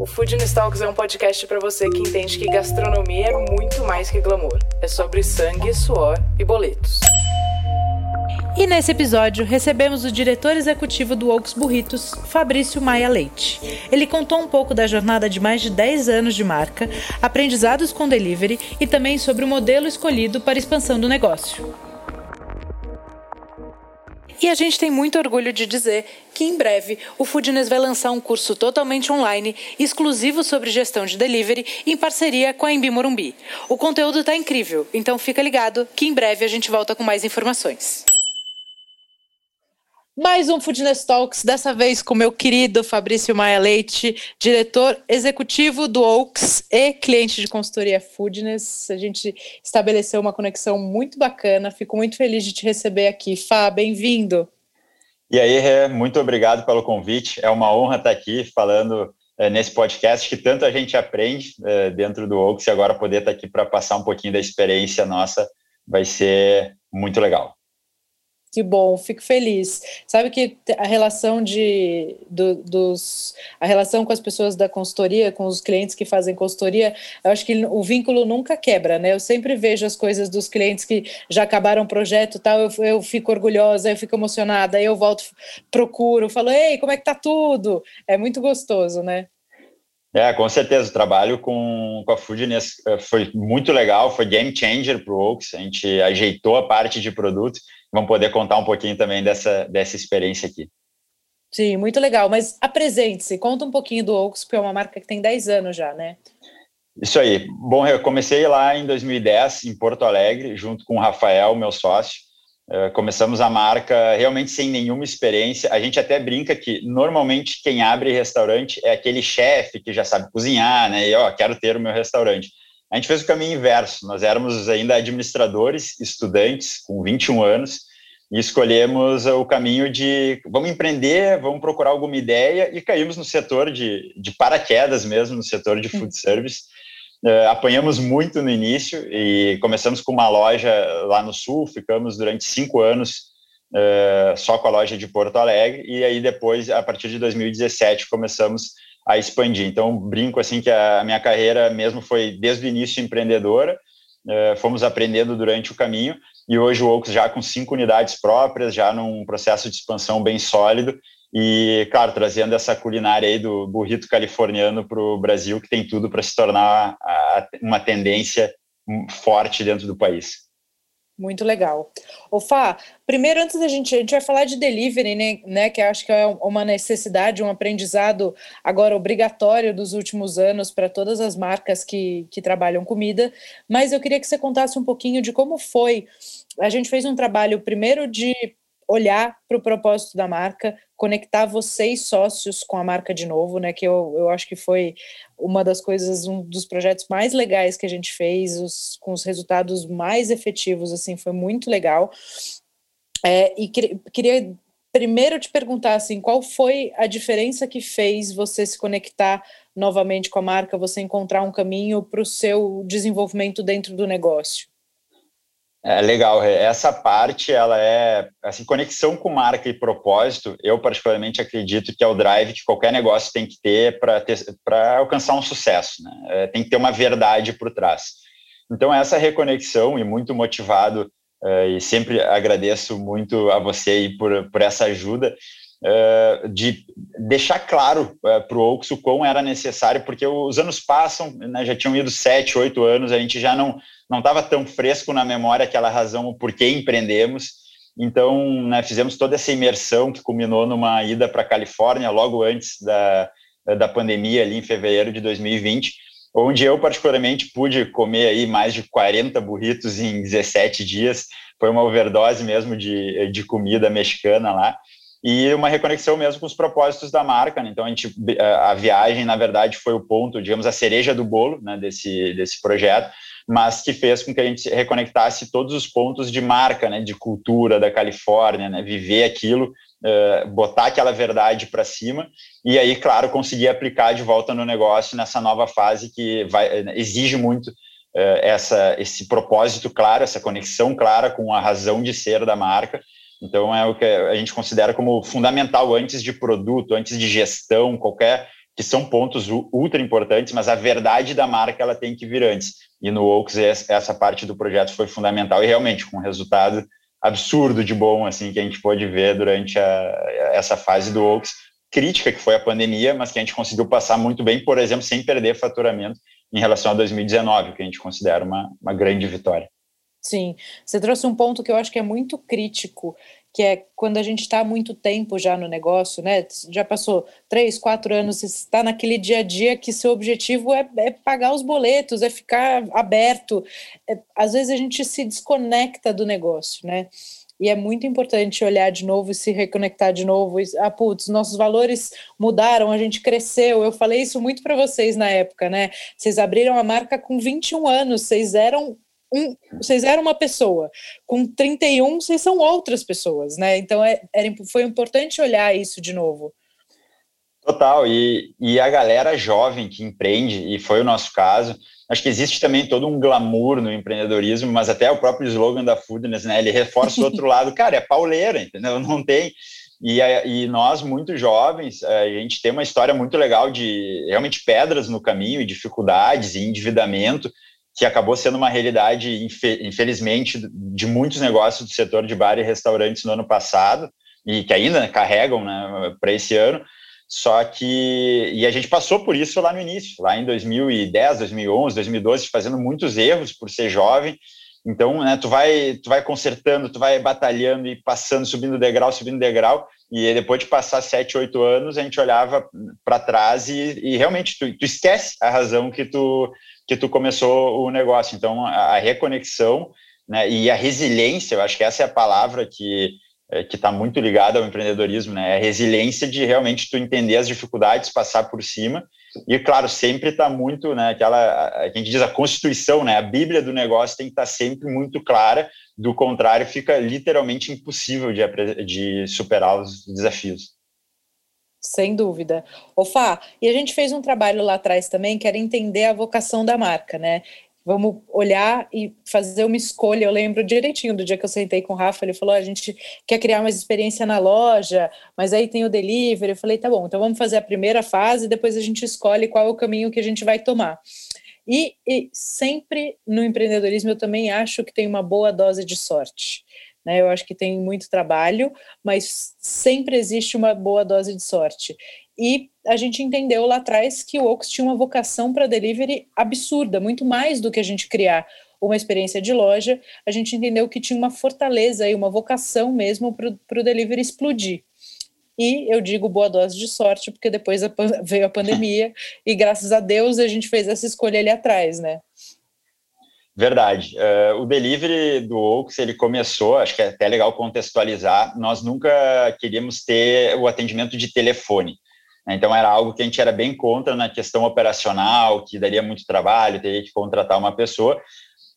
O Food Talks é um podcast para você que entende que gastronomia é muito mais que glamour. É sobre sangue, suor e boletos. E nesse episódio, recebemos o diretor executivo do Oaks Burritos, Fabrício Maia Leite. Ele contou um pouco da jornada de mais de 10 anos de marca, aprendizados com delivery e também sobre o modelo escolhido para expansão do negócio. E a gente tem muito orgulho de dizer que em breve o Foodness vai lançar um curso totalmente online, exclusivo sobre gestão de delivery, em parceria com a Embi Morumbi. O conteúdo está incrível, então fica ligado que em breve a gente volta com mais informações. Mais um Foodness Talks, dessa vez com meu querido Fabrício Maia Leite, diretor executivo do Oaks e cliente de consultoria Foodness. A gente estabeleceu uma conexão muito bacana, fico muito feliz de te receber aqui. Fá, bem-vindo. E aí, Rê, muito obrigado pelo convite. É uma honra estar aqui falando é, nesse podcast que tanto a gente aprende é, dentro do Oaks e agora poder estar aqui para passar um pouquinho da experiência nossa vai ser muito legal. Que bom, fico feliz. Sabe que a relação de do, dos a relação com as pessoas da consultoria, com os clientes que fazem consultoria, eu acho que o vínculo nunca quebra, né? Eu sempre vejo as coisas dos clientes que já acabaram o projeto, tal, eu, eu fico orgulhosa, eu fico emocionada, aí eu volto, procuro, falo, ei, como é que tá tudo? É muito gostoso, né? É, com certeza. O trabalho com, com a Foodness eh, foi muito legal, foi game changer para o Oaks. A gente ajeitou a parte de produto vão poder contar um pouquinho também dessa, dessa experiência aqui. Sim, muito legal. Mas apresente-se, conta um pouquinho do Oaks, que é uma marca que tem 10 anos já, né? Isso aí. Bom, eu comecei lá em 2010, em Porto Alegre, junto com o Rafael, meu sócio. Uh, começamos a marca realmente sem nenhuma experiência. A gente até brinca que normalmente quem abre restaurante é aquele chefe que já sabe cozinhar, né? E ó, quero ter o meu restaurante. A gente fez o caminho inverso. Nós éramos ainda administradores, estudantes, com 21 anos, e escolhemos o caminho de vamos empreender, vamos procurar alguma ideia, e caímos no setor de, de paraquedas mesmo, no setor de food service. Uh, apanhamos muito no início e começamos com uma loja lá no sul, ficamos durante cinco anos uh, só com a loja de Porto Alegre, e aí depois, a partir de 2017, começamos a expandir. Então, brinco assim que a minha carreira mesmo foi desde o início empreendedora, uh, fomos aprendendo durante o caminho, e hoje o Oaks já com cinco unidades próprias, já num processo de expansão bem sólido, e, claro, trazendo essa culinária aí do burrito californiano para o Brasil, que tem tudo para se tornar uma tendência forte dentro do país. Muito legal. O Fá, primeiro, antes da gente, a gente vai falar de delivery, né, né, que acho que é uma necessidade, um aprendizado agora obrigatório dos últimos anos para todas as marcas que, que trabalham comida, mas eu queria que você contasse um pouquinho de como foi. A gente fez um trabalho primeiro de olhar para o propósito da marca, conectar vocês sócios com a marca de novo, né? Que eu, eu acho que foi uma das coisas, um dos projetos mais legais que a gente fez, os, com os resultados mais efetivos, assim, foi muito legal. É, e que, queria primeiro te perguntar assim, qual foi a diferença que fez você se conectar novamente com a marca, você encontrar um caminho para o seu desenvolvimento dentro do negócio? É legal, essa parte ela é assim conexão com marca e propósito. Eu particularmente acredito que é o drive que qualquer negócio tem que ter para alcançar um sucesso, né? É, tem que ter uma verdade por trás. Então essa reconexão e muito motivado é, e sempre agradeço muito a você por por essa ajuda é, de deixar claro para o Oaks o quão era necessário, porque os anos passam, né, já tinham ido sete, oito anos, a gente já não não estava tão fresco na memória aquela razão por que empreendemos. Então, né, fizemos toda essa imersão que culminou numa ida para a Califórnia logo antes da, da pandemia, ali em fevereiro de 2020, onde eu particularmente pude comer aí mais de 40 burritos em 17 dias. Foi uma overdose mesmo de, de comida mexicana lá. E uma reconexão mesmo com os propósitos da marca. Né? Então, a, gente, a viagem, na verdade, foi o ponto, digamos, a cereja do bolo né, desse, desse projeto, mas que fez com que a gente reconectasse todos os pontos de marca, né, de cultura da Califórnia, né, viver aquilo, uh, botar aquela verdade para cima e aí, claro, conseguir aplicar de volta no negócio nessa nova fase que vai, exige muito uh, essa, esse propósito claro, essa conexão clara com a razão de ser da marca então, é o que a gente considera como fundamental antes de produto, antes de gestão, qualquer que são pontos ultra importantes, mas a verdade da marca ela tem que vir antes. E no Oaks essa parte do projeto foi fundamental e realmente com um resultado absurdo de bom assim que a gente pôde ver durante a, essa fase do Oaks, crítica que foi a pandemia, mas que a gente conseguiu passar muito bem, por exemplo, sem perder faturamento em relação a 2019, que a gente considera uma, uma grande vitória. Sim, você trouxe um ponto que eu acho que é muito crítico, que é quando a gente está muito tempo já no negócio, né? Já passou três, quatro anos, você está naquele dia a dia que seu objetivo é, é pagar os boletos, é ficar aberto. É, às vezes a gente se desconecta do negócio, né? E é muito importante olhar de novo e se reconectar de novo. E, ah, putz, nossos valores mudaram, a gente cresceu. Eu falei isso muito para vocês na época, né? Vocês abriram a marca com 21 anos, vocês eram um, vocês eram uma pessoa, com 31 vocês são outras pessoas, né? Então é, era, foi importante olhar isso de novo. Total, e, e a galera jovem que empreende, e foi o nosso caso, acho que existe também todo um glamour no empreendedorismo, mas até o próprio slogan da Foodness, né? Ele reforça o outro lado, cara, é pauleira, entendeu? Não tem. E, e nós, muito jovens, a gente tem uma história muito legal de realmente pedras no caminho, e dificuldades e endividamento, que acabou sendo uma realidade, infelizmente, de muitos negócios do setor de bar e restaurantes no ano passado, e que ainda carregam né, para esse ano. Só que. E a gente passou por isso lá no início, lá em 2010, 2011, 2012, fazendo muitos erros por ser jovem. Então, né, tu vai, tu vai consertando, tu vai batalhando e passando, subindo degrau, subindo degrau, e depois de passar sete, oito anos, a gente olhava para trás e, e realmente tu, tu, esquece a razão que tu que tu começou o negócio. Então, a, reconexão né, e a resiliência, eu acho que essa é a palavra que é, que está muito ligada ao empreendedorismo, né? É a resiliência de realmente tu entender as dificuldades, passar por cima. E, claro, sempre está muito, né? Aquela, a gente diz a constituição, né? A Bíblia do negócio tem que estar tá sempre muito clara, do contrário, fica literalmente impossível de, de superar os desafios. Sem dúvida. Ô Fá, e a gente fez um trabalho lá atrás também, que era entender a vocação da marca, né? Vamos olhar e fazer uma escolha. Eu lembro direitinho do dia que eu sentei com o Rafa, ele falou: a gente quer criar uma experiência na loja, mas aí tem o delivery. Eu falei: tá bom, então vamos fazer a primeira fase, depois a gente escolhe qual é o caminho que a gente vai tomar. E, e sempre no empreendedorismo eu também acho que tem uma boa dose de sorte. Né? Eu acho que tem muito trabalho, mas sempre existe uma boa dose de sorte. E a gente entendeu lá atrás que o Oaks tinha uma vocação para delivery absurda, muito mais do que a gente criar uma experiência de loja, a gente entendeu que tinha uma fortaleza e uma vocação mesmo para o delivery explodir. E eu digo boa dose de sorte, porque depois a, veio a pandemia e graças a Deus a gente fez essa escolha ali atrás, né? Verdade. Uh, o delivery do Oaks, ele começou, acho que é até legal contextualizar, nós nunca queríamos ter o atendimento de telefone. Né? Então, era algo que a gente era bem contra na questão operacional, que daria muito trabalho, teria que contratar uma pessoa.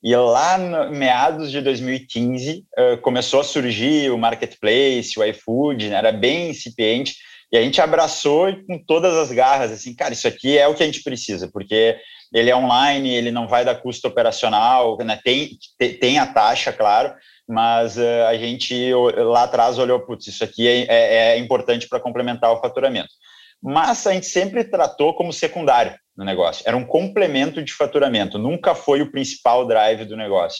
E lá, no, meados de 2015, uh, começou a surgir o marketplace, o iFood, né? era bem incipiente, e a gente abraçou com todas as garras, assim, cara, isso aqui é o que a gente precisa, porque ele é online, ele não vai dar custo operacional, né? tem, tem a taxa, claro, mas uh, a gente lá atrás olhou, putz, isso aqui é, é, é importante para complementar o faturamento. Mas a gente sempre tratou como secundário no negócio, era um complemento de faturamento, nunca foi o principal drive do negócio.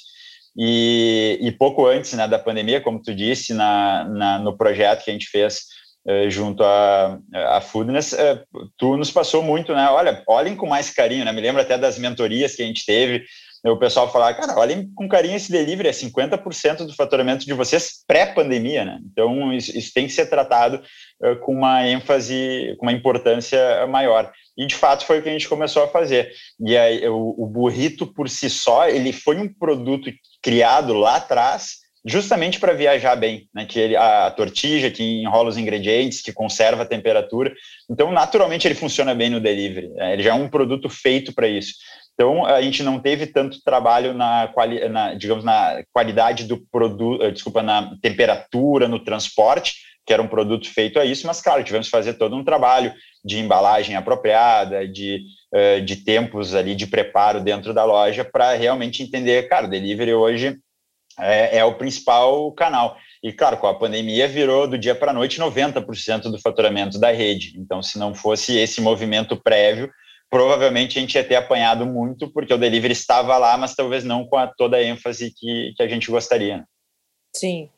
E, e pouco antes né, da pandemia, como tu disse, na, na, no projeto que a gente fez junto à, à Foodness, eh, tu nos passou muito, né? Olha, olhem com mais carinho, né? Me lembro até das mentorias que a gente teve, o pessoal falava, cara, olhem com carinho esse delivery, é 50% do faturamento de vocês pré-pandemia, né? Então, isso, isso, tem que ser tratado uh, com uma ênfase, com uma importância maior. E, de fato, foi o que a gente começou a fazer. E aí, o, o burrito, por si só, ele foi um produto criado lá atrás justamente para viajar bem, né? Que ele, a tortilha que enrola os ingredientes, que conserva a temperatura. Então, naturalmente, ele funciona bem no delivery. Né? Ele já é um produto feito para isso. Então, a gente não teve tanto trabalho na, quali, na digamos, na qualidade do produto, eh, desculpa, na temperatura, no transporte, que era um produto feito a isso, mas, claro, tivemos que fazer todo um trabalho de embalagem apropriada, de, uh, de tempos ali de preparo dentro da loja, para realmente entender, cara, o delivery hoje é, é, o principal canal. E, claro, com a pandemia virou do dia para a noite 90% do faturamento da rede. Então, se não fosse esse movimento prévio, provavelmente a gente ia ter apanhado muito, porque o delivery estava lá, mas talvez não com a, toda a ênfase que, que a gente gostaria. Sim,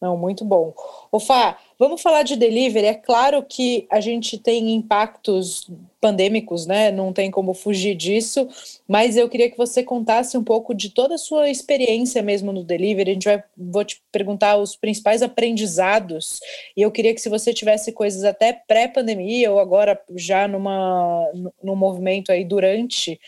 não, muito bom. O Fá, vamos falar de delivery. É claro que a gente tem impactos pandêmicos, né? Não tem como fugir disso, mas eu queria que você contasse um pouco de toda a sua experiência mesmo no delivery. A gente vai vou te perguntar os principais aprendizados e eu queria que se você tivesse coisas até pré-pandemia ou agora já numa num movimento aí durante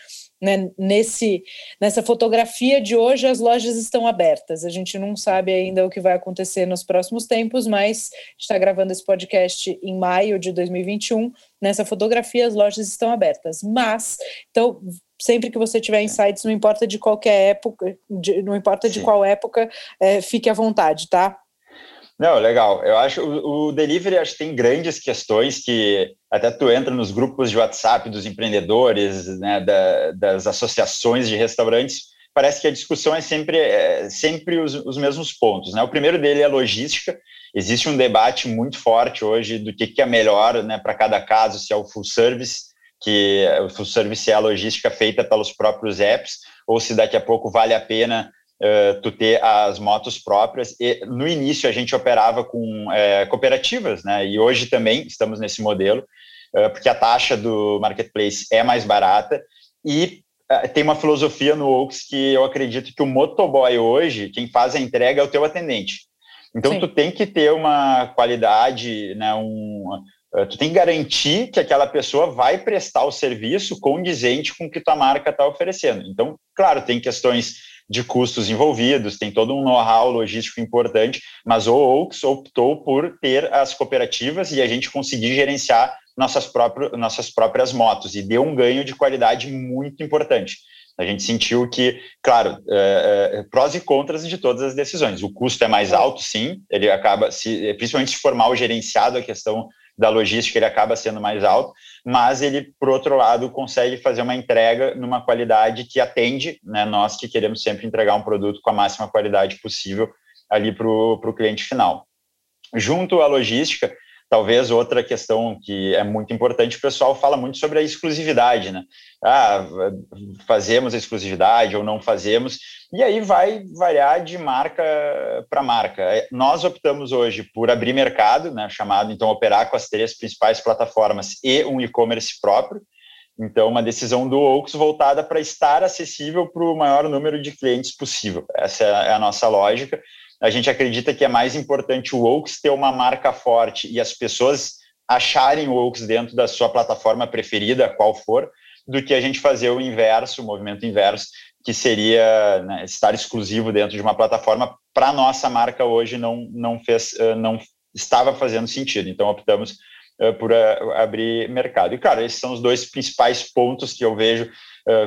né, nesse, nessa fotografia de hoje, as lojas estão abertas. A gente não sabe ainda o que vai acontecer nos próximos tempos, mas está gravando esse podcast em maio de 2021. Nessa fotografia, as lojas estão abertas. Mas, então, sempre que você tiver insights, não importa de qualquer época, de, não importa de qual época, é, fique à vontade, tá? Não, legal. Eu acho o, o delivery acho que tem grandes questões que até tu entra nos grupos de WhatsApp dos empreendedores, né, da, das associações de restaurantes, parece que a discussão é sempre, é, sempre os, os, mesmos pontos. Né? O primeiro dele é logística. Existe um debate muito forte hoje do que, que é melhor né, para cada caso, se é o full service, que o full service é a logística feita pelos próprios apps, ou se daqui a pouco vale a pena uh, tu ter as motos próprias. E no início a gente operava com uh, cooperativas, né? E hoje também estamos nesse modelo, uh, porque a taxa do marketplace é mais barata e tem uma filosofia no Oaks que eu acredito que o motoboy hoje, quem faz a entrega é o teu atendente. Então Sim. tu tem que ter uma qualidade, né, um, tu tem que garantir que aquela pessoa vai prestar o serviço condizente com o que tua marca está oferecendo. Então, claro, tem questões de custos envolvidos, tem todo um know-how logístico importante, mas o Oaks optou por ter as cooperativas e a gente conseguir gerenciar nossas, próprias nossas próprias motos, e deu um ganho de qualidade muito importante. A gente sentiu que, claro, é, é, prós e contras de todas as decisões. O custo é mais alto, sim, ele acaba, se, principalmente se for mal gerenciado a questão da logística, ele acaba sendo mais alto, mas ele, por outro lado, consegue fazer uma entrega numa qualidade que atende, né, nós que queremos sempre entregar um produto com a máxima qualidade possível ali para o cliente final. Junto à logística, Talvez outra questão que é muito importante, o pessoal fala muito sobre a exclusividade, né? Ah, fazemos a exclusividade ou não fazemos, e aí vai variar de marca para marca. É, nós optamos hoje por abrir mercado, né, chamado então operar com as três principais plataformas e um e-commerce próprio. Então, uma decisão do Oaks voltada para estar acessível para o maior número de clientes possível. Essa é a nossa lógica a gente acredita que é mais importante o Oaks ter uma marca forte e as pessoas acharem o Oaks dentro da sua plataforma preferida, qual for, do que a gente fazer o inverso, o movimento inverso, que seria né, estar exclusivo dentro de uma plataforma. Para nossa marca hoje não não fez, não estava fazendo sentido. Então optamos por abrir mercado. E claro, esses são os dois principais pontos que eu vejo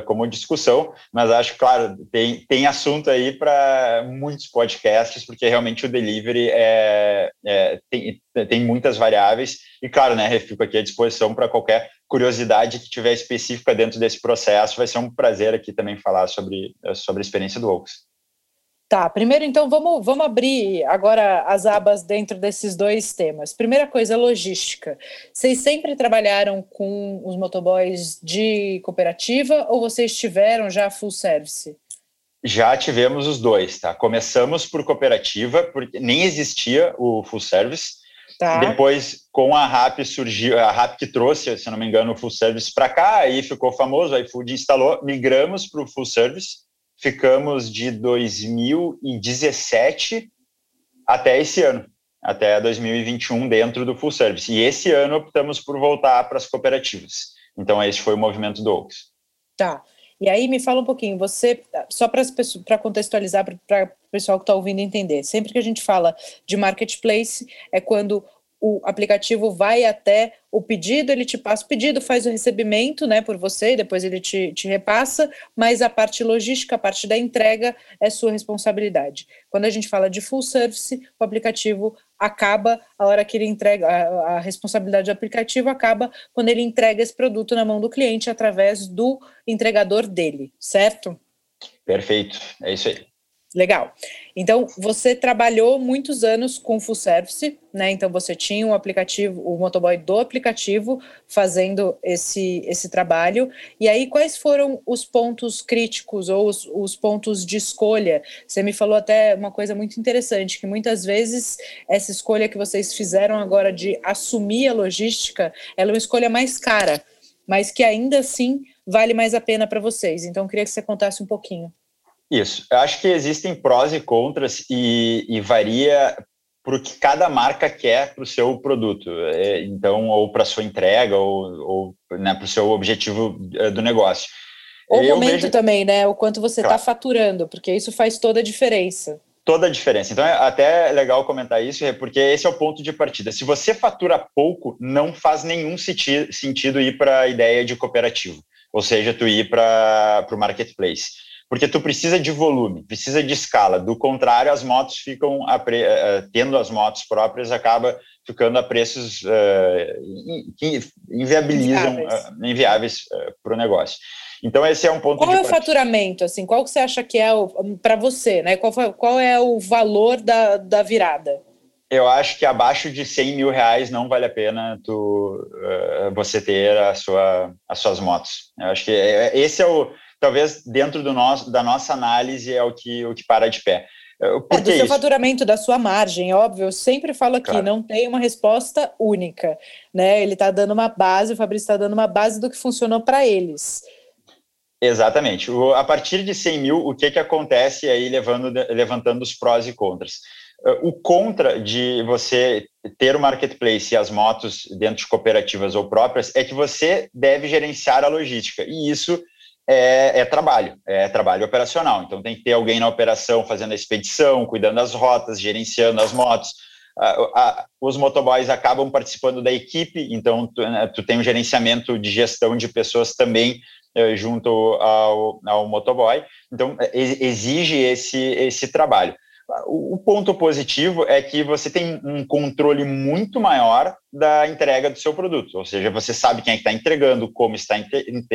como discussão, mas acho, claro, tem, tem assunto aí para muitos podcasts, porque realmente o delivery é, é, tem, tem muitas variáveis, e claro, né, fico aqui à disposição para qualquer curiosidade que tiver específica dentro desse processo, vai ser um prazer aqui também falar sobre, sobre a experiência do Oaks. Tá, primeiro então vamos, vamos abrir agora as abas dentro desses dois temas. Primeira coisa, logística. Vocês sempre trabalharam com os motoboys de cooperativa ou vocês tiveram já full service? Já tivemos os dois, tá? Começamos por cooperativa, porque nem existia o full service. Tá. Depois, com a RAP surgiu, a RAP que trouxe, se não me engano, o full service para cá, aí ficou famoso, o iFood instalou, migramos para o full service ficamos de 2017 até esse ano, até 2021 dentro do full service. E esse ano optamos por voltar para as cooperativas. Então esse foi o movimento do Oaks. Tá. E aí me fala um pouquinho, você, só para contextualizar, para o pessoal que está ouvindo entender, sempre que a gente fala de marketplace, é quando o aplicativo vai até o pedido, ele te passa o pedido, faz o recebimento né, por você, e depois ele te, te repassa, mas a parte logística, a parte da entrega é sua responsabilidade. Quando a gente fala de full service, o aplicativo acaba a hora que ele entrega, a, a responsabilidade do aplicativo acaba quando ele entrega esse produto na mão do cliente através do entregador dele, certo? Perfeito, é isso aí. Legal. Então, você trabalhou muitos anos com full service, né? Então, você tinha um aplicativo, o motoboy do aplicativo, fazendo esse, esse trabalho. E aí, quais foram os pontos críticos ou os, os pontos de escolha? Você me falou até uma coisa muito interessante, que muitas vezes essa escolha que vocês fizeram agora de assumir a logística, ela é uma escolha mais cara, mas que ainda assim vale mais a pena para vocês. Então, queria que você contasse um pouquinho. Isso. Eu acho que existem prós e contras e, e varia para o que cada marca quer para o seu produto. É, então, ou para a sua entrega, ou, ou né, para o seu objetivo é, do negócio. O momento vejo... também, né? O quanto você está claro. faturando, porque isso faz toda a diferença. Toda a diferença. Então, é até legal comentar isso, porque esse é o ponto de partida. Se você fatura pouco, não faz nenhum sentido ir para a ideia de cooperativo, ou seja, tu ir para o marketplace porque tu precisa de volume, precisa de escala. Do contrário, as motos ficam pre... Eh, tendo as motos próprias acaba ficando a preços uh, que inviabilizam, inviáveis, uh, inviáveis uh, para o negócio. Então esse é um ponto. Qual é o faturamento? Assim, qual que você acha que é para você, né? Qual, foi, qual é o valor da, da virada? Eu acho que abaixo de 100 mil reais não vale a pena tu, você ter a sua, as suas motos. Eu acho que é, esse é o talvez dentro do nosso, da nossa análise é o que, o que para de pé. Por é, do seu isso? faturamento, da sua margem, óbvio, eu sempre falo aqui, claro. não tem uma resposta única, né? Ele está dando uma base, o Fabrício está dando uma base do que funcionou para eles. Exatamente. O, a partir de 100 mil, o que, que acontece aí, levando, levantando os prós e contras? O contra de você ter o marketplace e as motos dentro de cooperativas ou próprias é que você deve gerenciar a logística. E isso é, é, trabalho, é trabalho operacional. Então tem que ter alguém na operação fazendo a expedição, cuidando das rotas, gerenciando as motos. os motoboys acabam participando da equipe, então tu, né, tu tem um gerenciamento de gestão de pessoas também é, junto ao, ao motoboy. Então é, exige esse, esse trabalho. O ponto positivo é que você tem um controle muito maior da entrega do seu produto, ou seja, você sabe quem é está entregando, como está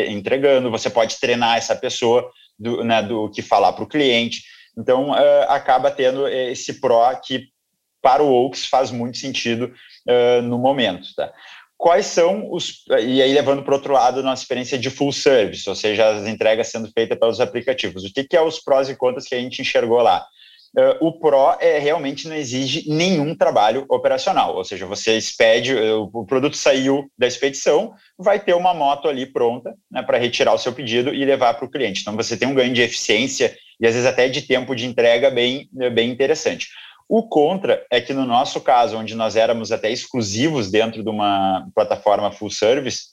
entregando, você pode treinar essa pessoa do, né, do que falar para o cliente. Então, uh, acaba tendo esse pró que para o Oaks faz muito sentido uh, no momento. Tá? Quais são os. E aí, levando para o outro lado, nossa experiência de full service, ou seja, as entregas sendo feitas pelos aplicativos. O que, que é os prós e contras que a gente enxergou lá? Uh, o Pro é, realmente não exige nenhum trabalho operacional, ou seja, você expede, uh, o produto saiu da expedição, vai ter uma moto ali pronta né, para retirar o seu pedido e levar para o cliente. Então você tem um ganho de eficiência e às vezes até de tempo de entrega bem, bem interessante. O contra é que no nosso caso, onde nós éramos até exclusivos dentro de uma plataforma full service,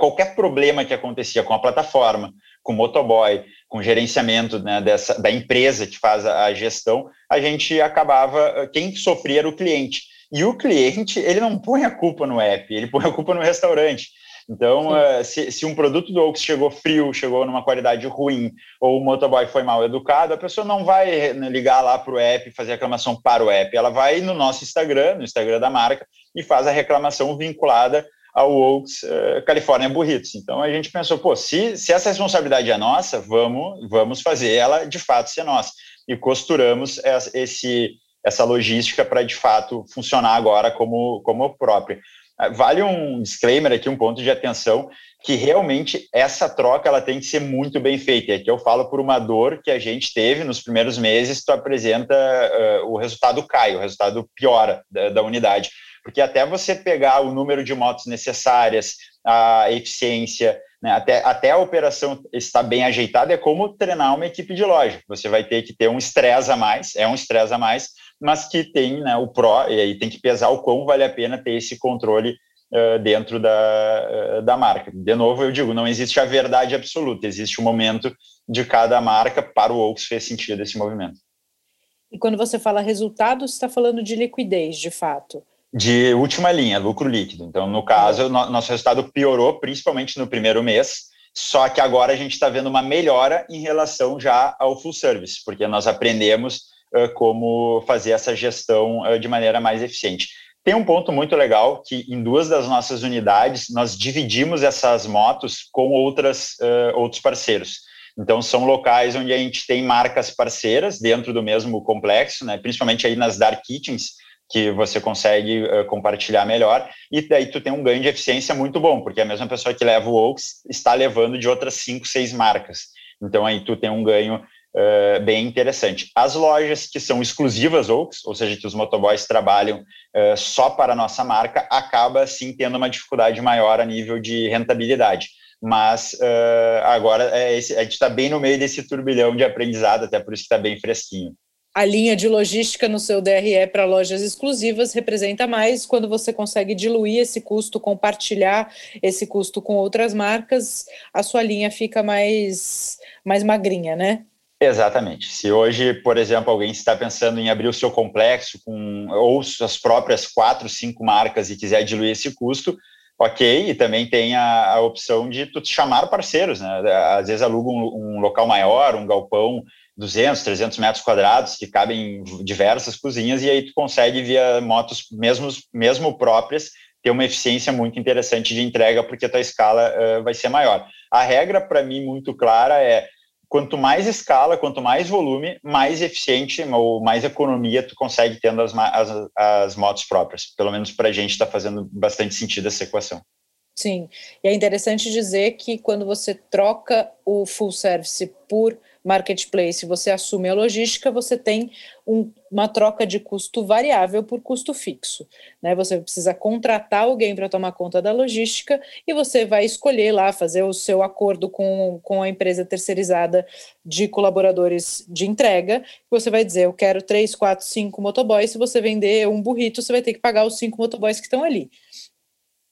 qualquer problema que acontecia com a plataforma, com motoboy, com gerenciamento né, dessa, da empresa que faz a, a, gestão, a gente acabava, quem sofria era o cliente. E o cliente, ele não põe a culpa no app, ele põe a culpa no restaurante. Então, uh, se, se, um produto do Oaks chegou frio, chegou numa qualidade ruim, ou o motoboy foi mal educado, a pessoa não vai né, ligar lá para o app e fazer reclamação para o app. Ela vai no nosso Instagram, no Instagram da marca, e faz a reclamação vinculada ao Oaks uh, California Burritos. Então a gente pensou, pô, se, se essa responsabilidade é nossa, vamos, vamos fazer ela de fato ser nossa. E costuramos esse, essa logística para de fato funcionar agora como, como própria. Vale um disclaimer aqui, um ponto de atenção, que realmente essa troca ela tem que ser muito bem feita. Aqui eu falo por uma dor que a gente teve nos primeiros meses, tu apresenta uh, o resultado cai, o resultado piora da, da unidade porque até você pegar o número de motos necessárias, a eficiência, né, até, até a operação estar bem ajeitada, é como treinar uma equipe de loja. Você vai ter que ter um estresse a mais, é um estresse a mais, mas que tem né, o pró, e aí tem que pesar o quão vale a pena ter esse controle uh, dentro da, uh, da marca. De novo, eu digo, não existe a verdade absoluta, existe o momento de cada marca, para o Oaks fez sentido esse movimento. E quando você fala resultado, você está falando de liquidez, de fato? De última linha, lucro líquido. Então, no caso, no, nosso resultado piorou, principalmente no primeiro mês, só que agora a gente está vendo uma melhora em relação já ao full service, porque nós aprendemos uh, como fazer essa gestão uh, de maneira mais eficiente. Tem um ponto muito legal que em duas das nossas unidades nós dividimos essas motos com outras, uh, outros parceiros. Então, são locais onde a gente tem marcas parceiras dentro do mesmo complexo, né? principalmente aí nas dark kitchens, que você consegue uh, compartilhar melhor, e daí tu tem um ganho de eficiência muito bom, porque a mesma pessoa que leva o Oaks está levando de outras cinco, seis marcas. Então, aí tu tem um ganho uh, bem interessante. As lojas que são exclusivas Oaks, ou seja, que os motoboys trabalham uh, só para a nossa marca, acaba, sim, tendo uma dificuldade maior a nível de rentabilidade mas uh, agora é esse, a gente está bem no meio desse turbilhão de aprendizado, até por isso que está bem fresquinho. A linha de logística no seu DRE para lojas exclusivas representa mais quando você consegue diluir esse custo, compartilhar esse custo com outras marcas, a sua linha fica mais, mais magrinha, né? Exatamente. Se hoje, por exemplo, alguém está pensando em abrir o seu complexo com ou suas próprias quatro, cinco marcas e quiser diluir esse custo, ok, e também tem a, a, opção de chamar parceiros, né? Às vezes aluga um, um, local maior, um galpão, 200, 300 metros quadrados, que cabem diversas cozinhas, e aí tu consegue, via motos mesmo, mesmo próprias, ter uma eficiência muito interessante de entrega, porque a tua escala uh, vai ser maior. A regra, para mim, muito clara é quanto mais escala, quanto mais volume, mais eficiente ou mais economia tu consegue tendo as, as, as motos próprias. Pelo menos para a gente está fazendo bastante sentido essa equação. Sim, e é interessante dizer que quando você troca o full service por marketplace, você assume a logística, você tem um, uma troca de custo variável por custo fixo. Né? Você precisa contratar alguém para tomar conta da logística e você vai escolher lá, fazer o seu acordo com, com a empresa terceirizada de colaboradores de entrega. Você vai dizer: Eu quero três, quatro, cinco motoboys. Se você vender um burrito, você vai ter que pagar os cinco motoboys que estão ali.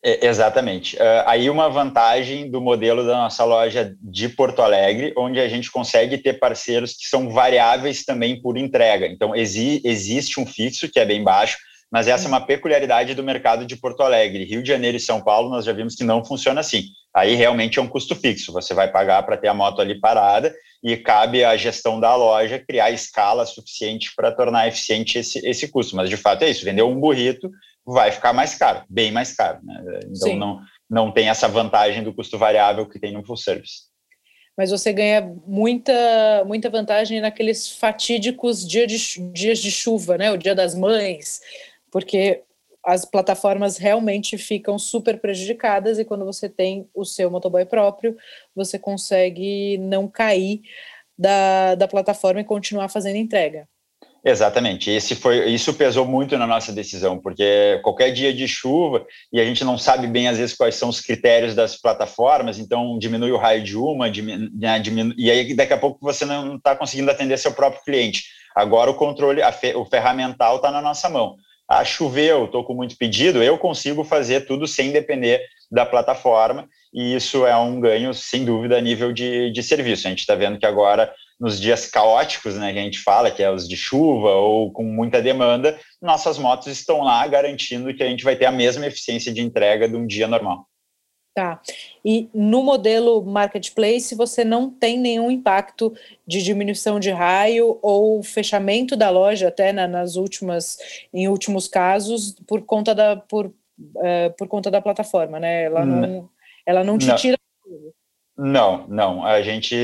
É, exatamente. Uh, aí uma vantagem do modelo da nossa loja de Porto Alegre, onde a gente consegue ter parceiros que são variáveis também por entrega. Então, exi existe um fixo, que é bem baixo, mas essa é uma peculiaridade do mercado de Porto Alegre. Rio de Janeiro e São Paulo, nós já vimos que não funciona assim. Aí realmente é um custo fixo, você vai pagar para ter a moto ali parada e cabe à gestão da loja criar escala suficiente para tornar eficiente esse, esse custo. Mas de fato é isso: vender um burrito vai ficar mais caro, bem mais caro. Né? Então não, não tem essa vantagem do custo variável que tem no full service. Mas você ganha muita, muita vantagem naqueles fatídicos dia de, dias de chuva, né? O dia das mães, porque as plataformas realmente ficam super prejudicadas e quando você tem o seu motoboy próprio, você consegue não cair da, da plataforma e continuar fazendo entrega. Exatamente. Esse foi, isso pesou muito na nossa decisão, porque qualquer dia de chuva e a gente não sabe bem às vezes quais são os critérios das plataformas, então diminui o raio de uma, diminui, né, diminui, e aí daqui a pouco você não está conseguindo atender seu próprio cliente. Agora o controle, fe, o ferramental está na nossa mão. Ah, choveu, estou com muito pedido, eu consigo fazer tudo sem depender da plataforma, e isso é um ganho, sem dúvida, a nível de, de serviço. A gente está vendo que agora nos dias caóticos, né, que a gente fala, que é os de chuva ou com muita demanda, nossas motos estão lá garantindo que a gente vai ter a mesma eficiência de entrega de um dia normal. Tá. E no modelo marketplace você não tem nenhum impacto de diminuição de raio ou fechamento da loja até na, nas últimas, em últimos casos por conta da por, uh, por conta da plataforma, né? Ela não, ela não te não. tira não, não. A gente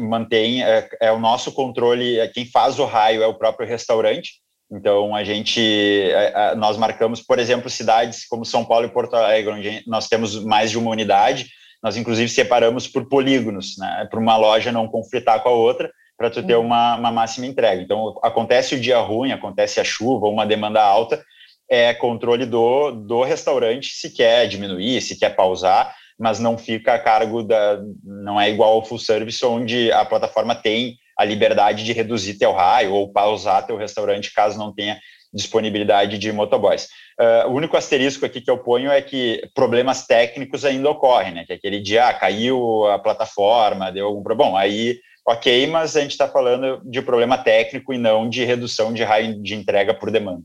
mantém, é, é, o nosso controle, é, quem faz o raio é o próprio restaurante. Então, a gente, é, nós marcamos, por exemplo, cidades como São Paulo e Porto Alegre, onde nós temos mais de uma unidade. Nós, inclusive, separamos por polígonos, né, para uma loja não conflitar com a outra, para tu ter uhum. uma, uma máxima entrega. Então, acontece o dia ruim, acontece a chuva, uma demanda alta, é controle do, do restaurante se quer diminuir, se quer pausar mas não fica a cargo da. não é igual ao full service, onde a plataforma tem a liberdade de reduzir teu raio ou pausar teu restaurante caso não tenha disponibilidade de motoboys. Uh, o único asterisco aqui que eu ponho é que problemas técnicos ainda ocorrem, né? Que aquele dia ah, caiu a plataforma, deu algum problema. Bom, aí, ok, mas a gente está falando de problema técnico e não de redução de raio de entrega por demanda.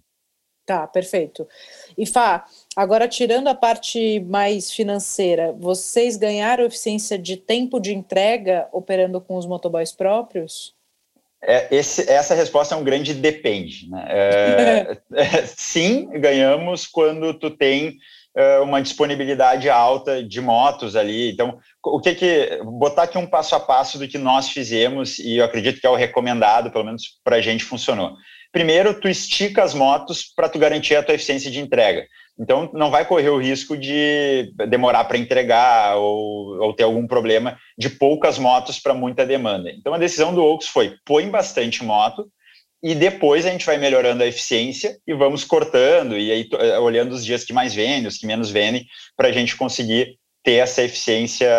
Tá, perfeito. E Fá, agora tirando a parte mais financeira, vocês ganharam eficiência de tempo de entrega operando com os motoboys próprios? É, esse, essa resposta é um grande depende. Né? É, é, sim, ganhamos quando tu tem é, uma disponibilidade alta de motos ali. Então, o que que botar aqui um passo a passo do que nós fizemos e eu acredito que é o recomendado, pelo menos para a gente funcionou. Primeiro, tu estica as motos para tu garantir a tua eficiência de entrega. Então, não vai correr o risco de demorar para entregar ou, ou, ter algum problema de poucas motos para muita demanda. Então, a decisão do Oaks foi põe bastante moto e depois a gente vai melhorando a eficiência e vamos cortando e aí eh, olhando os dias que mais vendem, os que menos vendem, para a gente conseguir ter essa eficiência,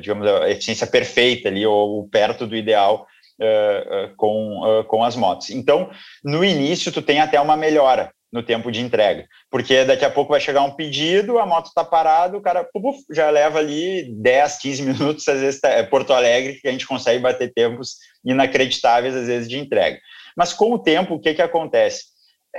digamos, a eficiência perfeita ali ou perto do ideal uh, com, uh, com as motos. Então, no início, tu tem até uma melhora no tempo de entrega, porque daqui a pouco vai chegar um pedido, a moto está parada, o cara já leva ali 10, 15 minutos, às vezes tá, é Porto Alegre, que a gente consegue bater tempos inacreditáveis, às vezes, de entrega. Mas com o tempo, o que, que acontece?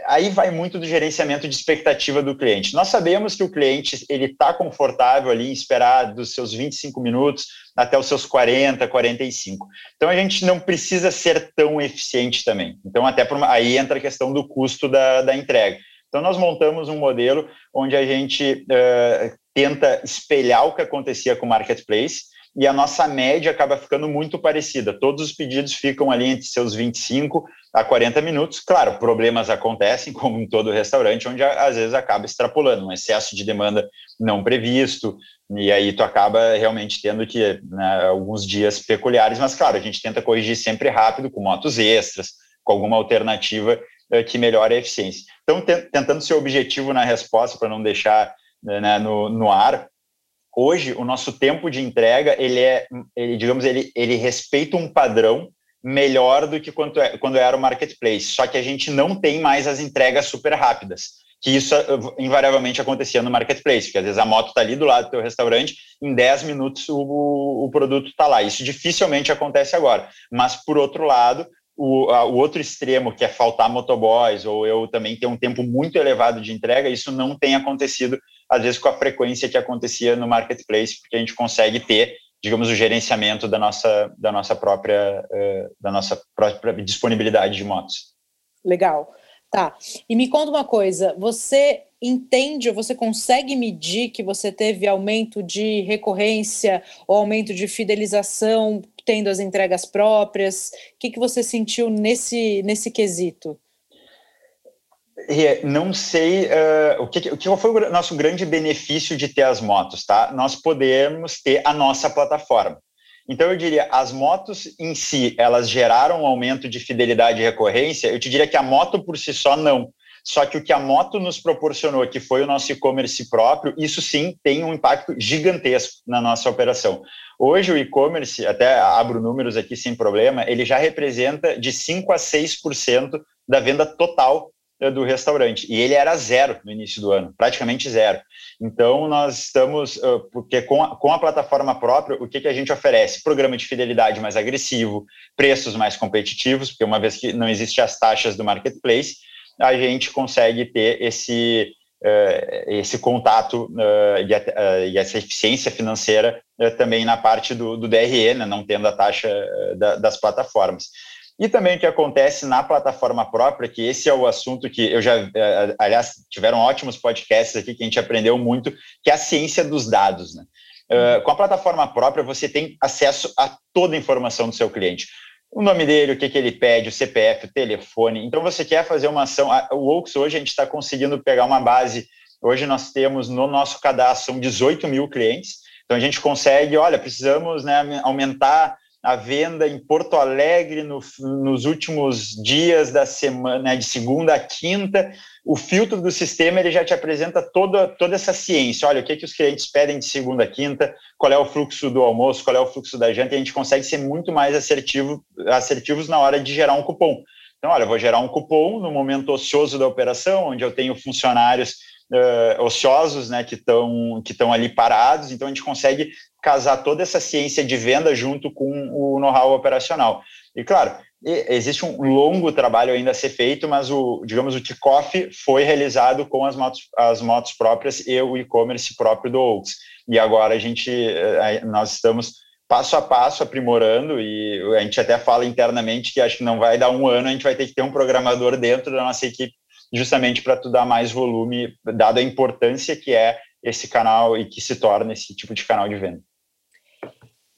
Aí vai muito do gerenciamento de expectativa do cliente. Nós sabemos que o cliente ele está confortável ali em esperar dos seus 25 minutos até os seus 40, 45. Então a gente não precisa ser tão eficiente também. Então até por, aí entra a questão do custo da, da entrega. Então nós montamos um modelo onde a gente uh, tenta espelhar o que acontecia com o marketplace e a nossa média acaba ficando muito parecida. Todos os pedidos ficam ali entre seus 25 a 40 minutos. Claro, problemas acontecem, como em todo restaurante, onde às vezes acaba extrapolando, um excesso de demanda não previsto, e aí tu acaba realmente tendo que, né, alguns dias peculiares, mas claro, a gente tenta corrigir sempre rápido, com motos extras, com alguma alternativa eh, que melhore a eficiência. Então, tentando ser objetivo na resposta, para não deixar né, no, no ar, hoje o nosso tempo de entrega ele é, ele, digamos, ele, ele respeita um padrão melhor do que quando, é, quando era o marketplace. Só que a gente não tem mais as entregas super rápidas, que isso eh, invariavelmente acontecia no marketplace, porque às vezes a moto está ali do lado do teu restaurante, em 10 minutos o, o produto está lá. Isso dificilmente acontece agora. Mas, por outro lado, o, a, o, outro extremo, que é faltar motoboys, ou eu também ter um tempo muito elevado de entrega, isso não tem acontecido, às vezes, com a frequência que acontecia no marketplace, porque a gente consegue ter, digamos, o gerenciamento da nossa, da nossa, própria, uh, da nossa própria disponibilidade de motos. Legal. Tá. E me conta uma coisa: você entende ou você consegue medir que você teve aumento de recorrência ou aumento de fidelização tendo as entregas próprias? O que, que você sentiu nesse, nesse quesito? Não sei uh, o que, que foi o nosso grande benefício de ter as motos, tá? Nós podemos ter a nossa plataforma. Então eu diria, as motos em si, elas geraram um aumento de fidelidade e recorrência. Eu te diria que a moto por si só não. Só que o que a moto nos proporcionou, que foi o nosso e-commerce próprio, isso sim tem um impacto gigantesco na nossa operação. Hoje o e-commerce, até abro números aqui sem problema, ele já representa de 5 a 6% da venda total do restaurante. E ele era zero no início do ano, praticamente zero. Então, nós estamos, porque com a, com a plataforma própria, o que, que a gente oferece? Programa de fidelidade mais agressivo, preços mais competitivos, porque uma vez que não existem as taxas do marketplace, a gente consegue ter esse, uh, esse contato e, essa eficiência financeira também na parte do, do DRE, né, não tendo a taxa da, das plataformas. E também o que acontece na plataforma própria, que esse é o assunto que eu já, aliás, tiveram ótimos podcasts aqui que a gente aprendeu muito, que é a ciência dos dados. Né? Uh, com a plataforma própria, você tem acesso a toda a informação do seu cliente o nome dele, o que, que ele pede, o CPF, o telefone. Então, você quer fazer uma ação. O Oaks hoje a gente está conseguindo pegar uma base. Hoje nós temos no nosso cadastro são 18 mil clientes. Então, a gente consegue, olha, precisamos né, aumentar a venda em Porto Alegre no, nos últimos dias da semana, né, de segunda a quinta, o filtro do sistema ele já te apresenta toda, toda essa ciência. Olha, o que, que os clientes pedem de segunda a quinta, qual é o fluxo do almoço, qual é o fluxo da janta, e a gente consegue ser muito mais assertivo, assertivos na hora de gerar um cupom. Então, olha, vou gerar um cupom no momento ocioso da operação, onde eu tenho funcionários uh, ociosos, né, que estão que ali parados, então a gente consegue casar toda essa ciência de venda junto com o know-how operacional. E claro, existe um longo trabalho ainda a ser feito, mas o, digamos, o kickoff foi realizado com as motos, as motos próprias e o e-commerce próprio do Oaks. E agora a gente, eh, nós estamos passo a passo aprimorando e a gente até fala internamente que acho que não vai dar um ano, a gente vai ter que ter um programador dentro da nossa equipe justamente para tu dar mais volume, dado a importância que é esse canal e que se torna esse tipo de canal de venda.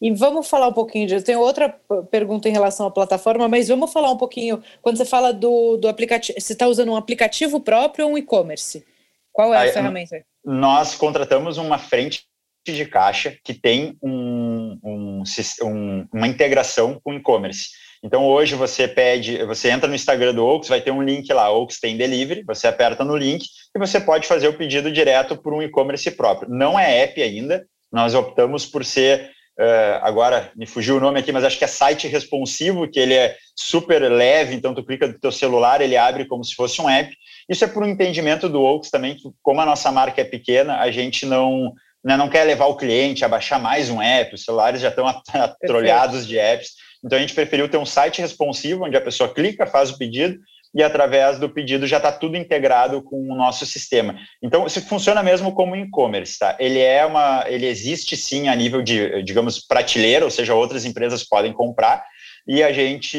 E vamos falar um pouquinho de. Eu tenho outra pergunta em relação à plataforma, mas vamos falar um pouquinho. Quando você fala do, do aplicativo, você está usando um aplicativo próprio ou um e-commerce? Qual é a Aí, ferramenta? Nós contratamos uma frente de caixa que tem um, um, um, uma integração com e-commerce. Então hoje você pede, você entra no Instagram do Oaks, vai ter um link lá, Oaks tem delivery, você aperta no link e você pode fazer o pedido direto por um e-commerce próprio. Não é app ainda, nós optamos por ser Uh, agora me fugiu o nome aqui, mas acho que é site responsivo, que ele é super leve, então tu clica do teu celular, ele abre como se fosse um app. Isso é por um entendimento do Oaks também, que como a nossa marca é pequena, a gente não, né, não quer levar o cliente a baixar mais um app, os celulares já estão atrolhados de apps, então a gente preferiu ter um site responsivo, onde a pessoa clica, faz o pedido, e através do pedido já está tudo integrado com o nosso sistema. Então, isso funciona mesmo como e-commerce, tá? Ele é uma, ele existe sim a nível de, digamos, prateleira, ou seja, outras empresas podem comprar, e a gente,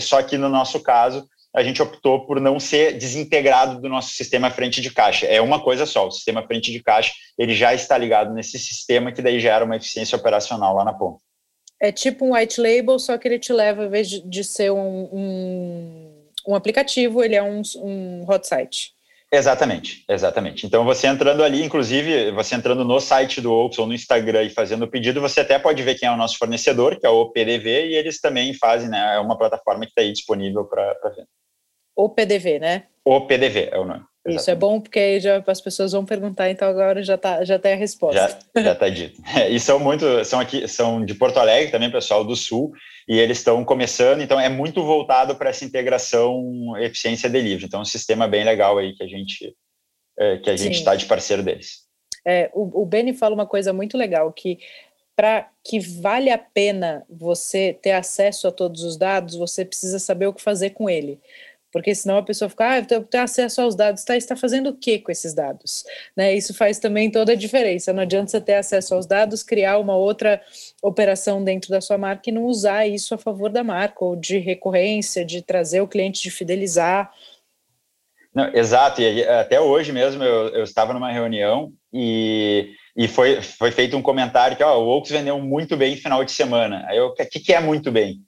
só que no nosso caso, a gente optou por não ser desintegrado do nosso sistema frente de caixa. É uma coisa só, o sistema frente de caixa, ele já está ligado nesse sistema que daí gera uma eficiência operacional lá na ponta. É tipo um white label, só que ele te leva, ao invés de, ser um, um um aplicativo, ele é um, um hot site. Exatamente, exatamente. Então, você entrando ali, inclusive, você entrando no site do Oaks ou no Instagram e fazendo o pedido, você até pode ver quem é o nosso fornecedor, que é o PDV, e eles também fazem, né? É uma plataforma que está aí disponível para venda. O PDV, né? O PDV é o nome. Exatamente. Isso é bom porque aí já as pessoas vão perguntar, então agora já tá, já tem a resposta. Já, já tá dito. É, e são muito, são aqui, são de Porto Alegre também, pessoal do Sul, e eles estão começando, então é muito voltado para essa integração eficiência delivery. Então, é um sistema bem legal aí que a gente é, que a gente está de parceiro deles. É, o, o Benny fala uma coisa muito legal que para que vale a pena você ter acesso a todos os dados, você precisa saber o que fazer com ele porque senão a pessoa fica, ah, eu tenho acesso aos dados, tá, está fazendo o que com esses dados? Né, isso faz também toda a diferença, não adianta você ter acesso aos dados, criar uma outra operação dentro da sua marca e não usar isso a favor da marca, ou de recorrência, de trazer o cliente, de fidelizar. Não, exato, e até hoje mesmo eu, eu estava numa reunião e, e foi, foi feito um comentário que ó, o Oaks vendeu muito bem final de semana. Aí eu, o que, que é muito bem?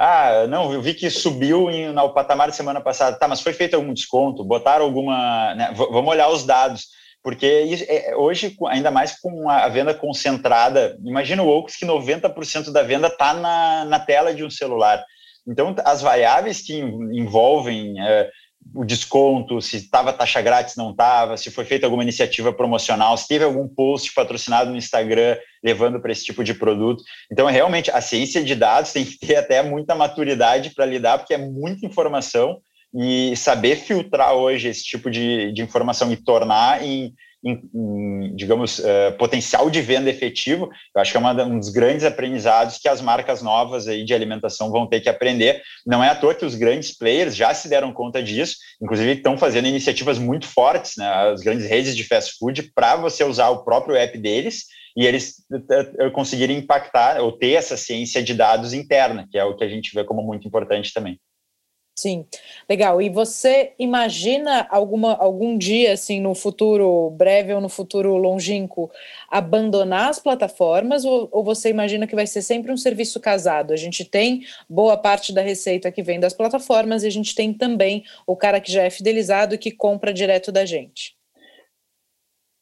Ah, não, eu vi que subiu em, no patamar semana passada. Tá, mas foi feito algum desconto? Botaram alguma. Né? Vamos olhar os dados. Porque isso, é, hoje, ainda mais com a venda concentrada, imagina o Oaks que 90% da venda está na, na tela de um celular. Então, as variáveis que envolvem é, o desconto, se estava taxa grátis, não estava, se foi feita alguma iniciativa promocional, se teve algum post patrocinado no Instagram levando para esse tipo de produto. Então, realmente, a ciência de dados tem que ter até muita maturidade para lidar, porque é muita informação e saber filtrar hoje esse tipo de, de informação e tornar em em, digamos, uh, potencial de venda efetivo, eu acho que é uma, um dos grandes aprendizados que as marcas novas aí de alimentação vão ter que aprender. Não é à toa que os grandes players já se deram conta disso, inclusive estão fazendo iniciativas muito fortes, né, as grandes redes de fast food, para você usar o próprio app deles e eles uh, conseguirem impactar ou ter essa ciência de dados interna, que é o que a gente vê como muito importante também. Sim, legal. E você imagina alguma, algum dia, assim, no futuro breve ou no futuro longínquo, abandonar as plataformas ou, ou, você imagina que vai ser sempre um serviço casado? A gente tem boa parte da receita que vem das plataformas e a gente tem também o cara que já é fidelizado e que compra direto da gente.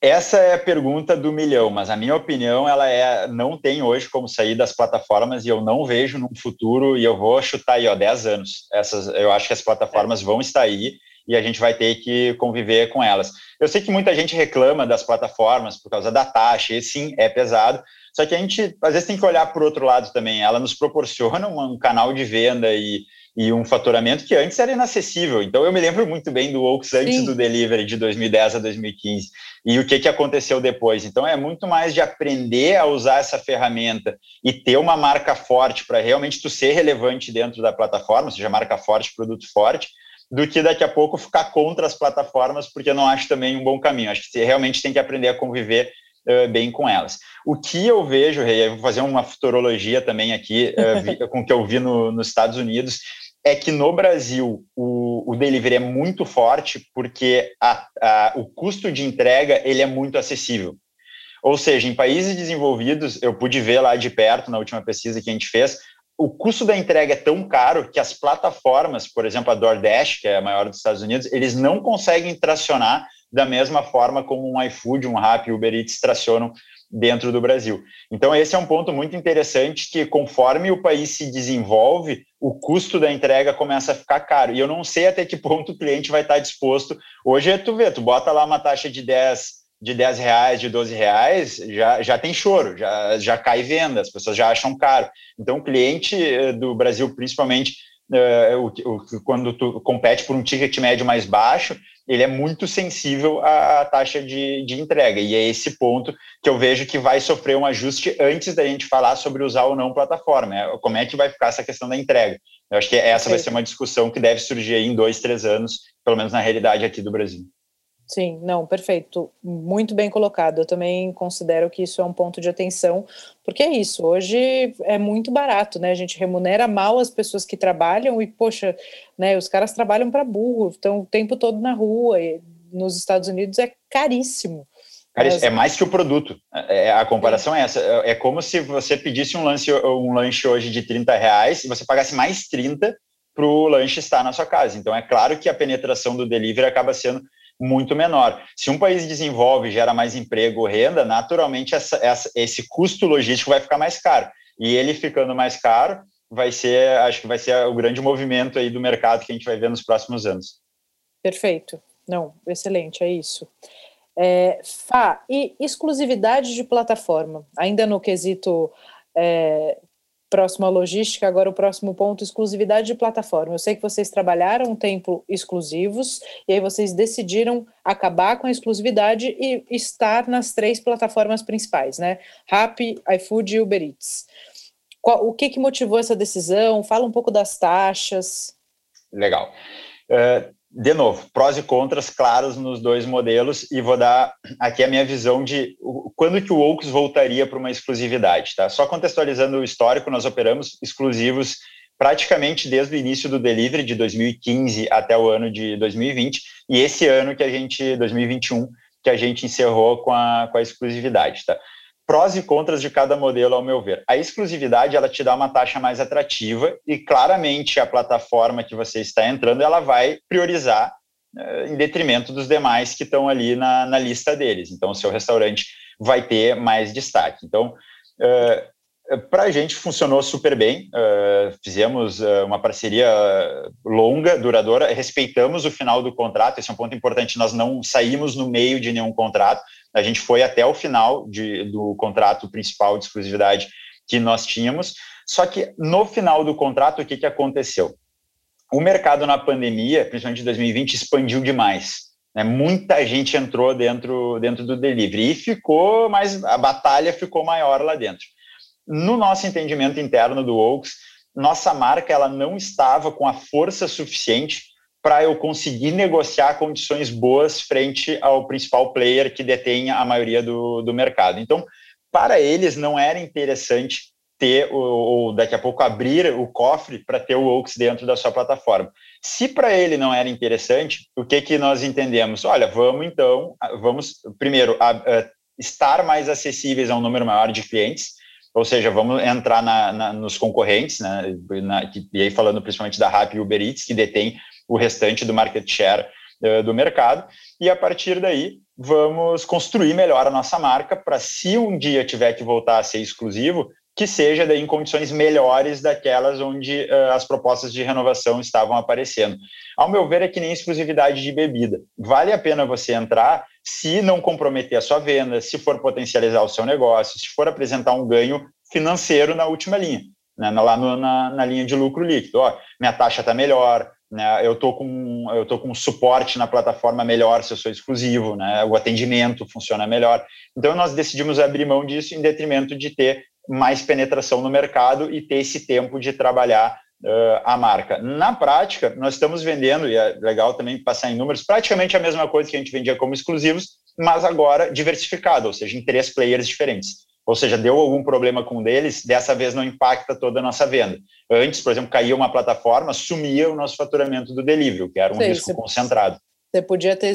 Essa é a pergunta do milhão, mas a minha opinião ela é não tem hoje como sair das plataformas e eu não vejo no futuro e eu vou chutar aí ó 10 anos. Essas eu acho que as plataformas vão estar aí e a gente vai ter que conviver com elas. Eu sei que muita gente reclama das plataformas por causa da taxa, e sim, é pesado, só que a gente às vezes tem que olhar por outro lado também. Ela nos proporciona um canal de venda e e um faturamento que antes era inacessível. Então eu me lembro muito bem do Oaks antes Sim. do delivery de 2010 a 2015 e o que, que aconteceu depois. Então é muito mais de aprender a usar essa ferramenta e ter uma marca forte para realmente tu ser relevante dentro da plataforma, seja marca forte, produto forte, do que daqui a pouco ficar contra as plataformas, porque não acho também um bom caminho. Acho que você realmente tem que aprender a conviver uh, bem com elas. O que eu vejo, Rei, eu vou fazer uma futurologia também aqui, uh, com o que eu vi no, nos Estados Unidos, é que no Brasil o, o delivery é muito forte porque a, a, o custo de entrega ele é muito acessível. Ou seja, em países desenvolvidos, eu pude ver lá de perto na última pesquisa que a gente fez, o custo da entrega é tão caro que as plataformas, por exemplo, a DoorDash, que é a maior dos Estados Unidos, eles não conseguem tracionar da mesma forma como um iFood, um Rappi, Uber Eats tracionam dentro do Brasil. Então, esse é um ponto muito interessante que, conforme o país se desenvolve, o custo da entrega começa a ficar caro. E eu não sei até que ponto o cliente vai estar disposto. Hoje, tu vê, tu bota lá uma taxa de 10, de 10 reais, de 12 reais, já, já tem choro, já, já cai venda, as pessoas já acham caro. Então, o cliente eh, do Brasil, principalmente, o, quando tu compete por um ticket médio mais baixo, ele é muito sensível à, à taxa de, de, entrega. E é esse ponto que eu vejo que vai sofrer um ajuste antes da gente falar sobre usar ou não plataforma. É, como é que vai ficar essa questão da entrega? Eu acho que essa vai ser uma discussão que deve surgir em dois, três anos, pelo menos na realidade aqui do Brasil. Sim, não, perfeito. Muito bem colocado. Eu também considero que isso é um ponto de atenção, porque é isso. Hoje é muito barato, né? A gente remunera mal as pessoas que trabalham e, poxa, né? Os caras trabalham para burro, estão o tempo todo na rua. E nos Estados Unidos é caríssimo. É mais que o produto. É, a comparação é. é essa. É como se você pedisse um, lance, um lanche hoje de 30 reais e você pagasse mais 30 para o lanche estar na sua casa. Então, é claro que a penetração do delivery acaba sendo muito menor. Se um país desenvolve, gera mais emprego renda, naturalmente essa, essa, esse custo logístico vai ficar mais caro. E ele ficando mais caro, vai ser, acho que vai ser o grande movimento aí do mercado que a gente vai ver nos próximos anos. Perfeito. Não, excelente, é isso. É, Fá, e exclusividade de plataforma, ainda no quesito é, próximo à logística, agora o próximo ponto, exclusividade de plataforma. Eu sei que vocês trabalharam um tempo exclusivos, e aí vocês decidiram acabar com a exclusividade e estar nas três plataformas principais, né? Rappi, iFood e Uber Eats. Qual, o que, que motivou essa decisão? Fala um pouco das taxas. Legal. Uh, de novo, prós e contras claros nos dois modelos e vou dar aqui a minha visão de quando que o Oaks voltaria para uma exclusividade, tá? Só contextualizando o histórico, nós operamos exclusivos praticamente desde o início do delivery de 2015 até o ano de 2020 e esse ano que a gente 2021 que a gente encerrou com a, com a exclusividade, tá? Prós e contras de cada modelo, ao meu ver. A exclusividade, ela te dá uma taxa mais atrativa e, claramente, a plataforma que você está entrando, ela vai priorizar uh, em detrimento dos demais que estão ali na, na, lista deles. Então, o seu restaurante vai ter mais destaque. Então, uh, para a gente funcionou super bem, uh, fizemos uh, uma parceria longa, duradoura, respeitamos o final do contrato, esse é um ponto importante, nós não saímos no meio de nenhum contrato, a gente foi até o final de, do contrato principal de exclusividade que nós tínhamos, só que no final do contrato, o que, que aconteceu? O mercado na pandemia, principalmente em 2020, expandiu demais. Né? Muita gente entrou dentro, dentro do delivery e ficou, mas a batalha ficou maior lá dentro no nosso entendimento interno do Oaks, nossa marca ela não estava com a força suficiente para eu conseguir negociar condições boas frente ao principal player que detém a maioria do, do mercado. Então, para eles não era interessante ter ou daqui a pouco abrir o cofre para ter o Oaks dentro da sua plataforma. Se para ele não era interessante, o que que nós entendemos? Olha, vamos então, vamos primeiro a, a, estar mais acessíveis a um número maior de clientes ou seja, vamos entrar na, na, nos concorrentes, né, na, e aí falando principalmente da Rappi e Uber Eats, que detém o restante do market share uh, do mercado, e a partir daí vamos construir melhor a nossa marca para se um dia tiver que voltar a ser exclusivo, que seja daí em condições melhores daquelas onde uh, as propostas de renovação estavam aparecendo. Ao meu ver, é que nem exclusividade de bebida. Vale a pena você entrar se não comprometer a sua venda, se for potencializar o seu negócio, se for apresentar um ganho financeiro na última linha, né, lá no, na, na, linha de lucro líquido. Ó, minha taxa está melhor, né, eu estou com tô com suporte na plataforma melhor se eu sou exclusivo, né, o atendimento funciona melhor. Então nós decidimos abrir mão disso em detrimento de ter mais penetração no mercado e ter esse tempo de trabalhar uh, a marca. Na prática, nós estamos vendendo, e é legal também passar em números, praticamente a mesma coisa que a gente vendia como exclusivos, mas agora diversificado, ou seja, em três players diferentes. Ou seja, deu algum problema com um deles, dessa vez não impacta toda a nossa venda. Antes, por exemplo, caía uma plataforma, sumia o nosso faturamento do delivery, que era um Sei, risco concentrado. Você podia ter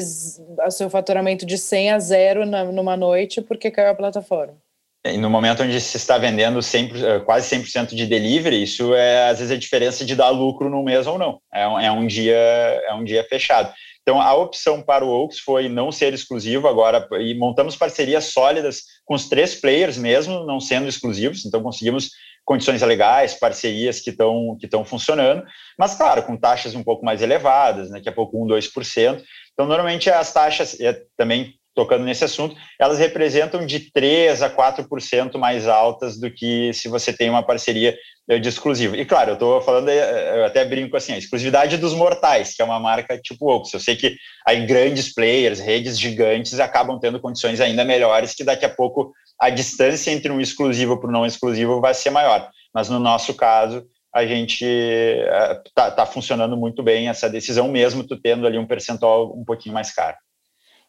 o seu faturamento de 100 a 0 na, numa noite porque caiu a plataforma. E no momento onde se está vendendo 100, eh, quase 100% de delivery, isso é às vezes a diferença de dar lucro no mês ou não. É um, é um dia é um dia fechado. Então, a opção para o Oaks foi não ser exclusivo agora, e montamos parcerias sólidas com os três players mesmo, não sendo exclusivos, então conseguimos condições legais, parcerias que estão que funcionando, mas, claro, com taxas um pouco mais elevadas, daqui a pouco 1, 2%. Então, normalmente as taxas, também tocando nesse assunto, elas representam de 3 a 4% mais altas do que se você tem uma parceria eh, de exclusivo. E claro, eu estou falando, eh, eu até brinco assim, a exclusividade dos mortais, que é uma marca tipo Oaks. Eu sei que aí grandes players, redes gigantes acabam tendo condições ainda melhores, que daqui a pouco a distância entre um exclusivo para o não exclusivo vai ser maior. Mas no nosso caso, a gente está tá funcionando muito bem essa decisão, mesmo tu tendo ali um percentual um pouquinho mais caro.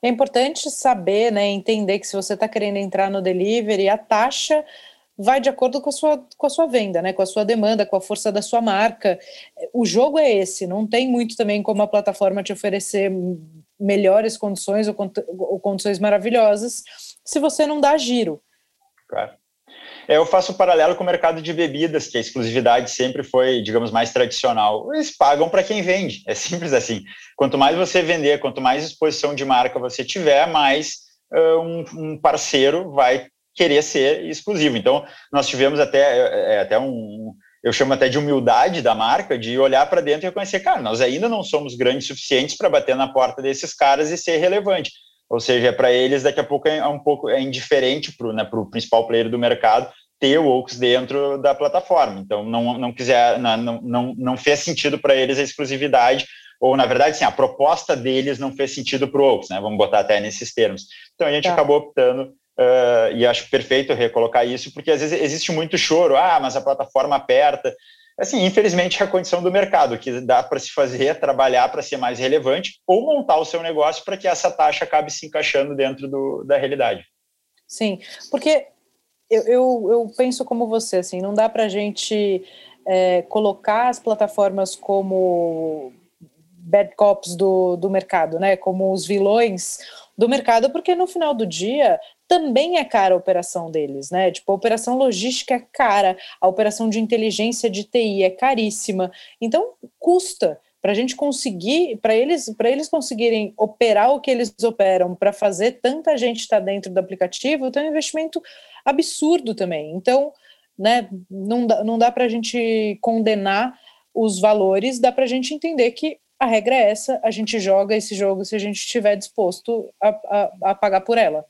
É importante saber, né, entender que se você está querendo entrar no delivery, a taxa vai de acordo com a, sua, com a sua venda, né, com a sua demanda, com a força da sua marca. O jogo é esse, não tem muito também como a plataforma te oferecer melhores condições ou, ou condições maravilhosas se você não dá giro. Claro. É, eu faço um paralelo com o mercado de bebidas, que a exclusividade sempre foi, digamos, mais tradicional. Eles pagam para quem vende, é simples assim. Quanto mais você vender, quanto mais exposição de marca você tiver, mais uh, um, um, parceiro vai querer ser exclusivo. Então, nós tivemos até, é, é até um, eu chamo até de humildade da marca, de olhar para dentro e reconhecer, cara, nós ainda não somos grandes suficientes para bater na porta desses caras e ser relevante. Ou seja, para eles daqui a pouco é um pouco é indiferente para o né, principal player do mercado ter o Oaks dentro da plataforma. Então não não quiser não não, não fez sentido para eles a exclusividade ou na verdade sim a proposta deles não fez sentido para o Oaks, né? Vamos botar até nesses termos. Então a gente tá. acabou optando uh, e acho perfeito recolocar isso porque às vezes existe muito choro. Ah, mas a plataforma aperta assim, infelizmente é a condição do mercado, que dá para se fazer trabalhar para ser mais relevante ou montar o seu negócio para que essa taxa acabe se encaixando dentro do, da realidade. Sim, porque eu, eu, eu penso como você, assim, não dá para a gente é, colocar as plataformas como bad cops do, do mercado, né, como os vilões do mercado, porque no final do dia também é cara a operação deles, né? Tipo, a operação logística é cara, a operação de inteligência de TI é caríssima. Então, custa para a gente conseguir, para eles, para eles conseguirem operar o que eles operam, para fazer tanta gente estar tá dentro do aplicativo, tem um investimento absurdo também. Então, né, não dá, não dá para a gente condenar os valores, dá para a gente entender que a regra é essa, a gente joga esse jogo se a gente estiver disposto a, a, a pagar por ela.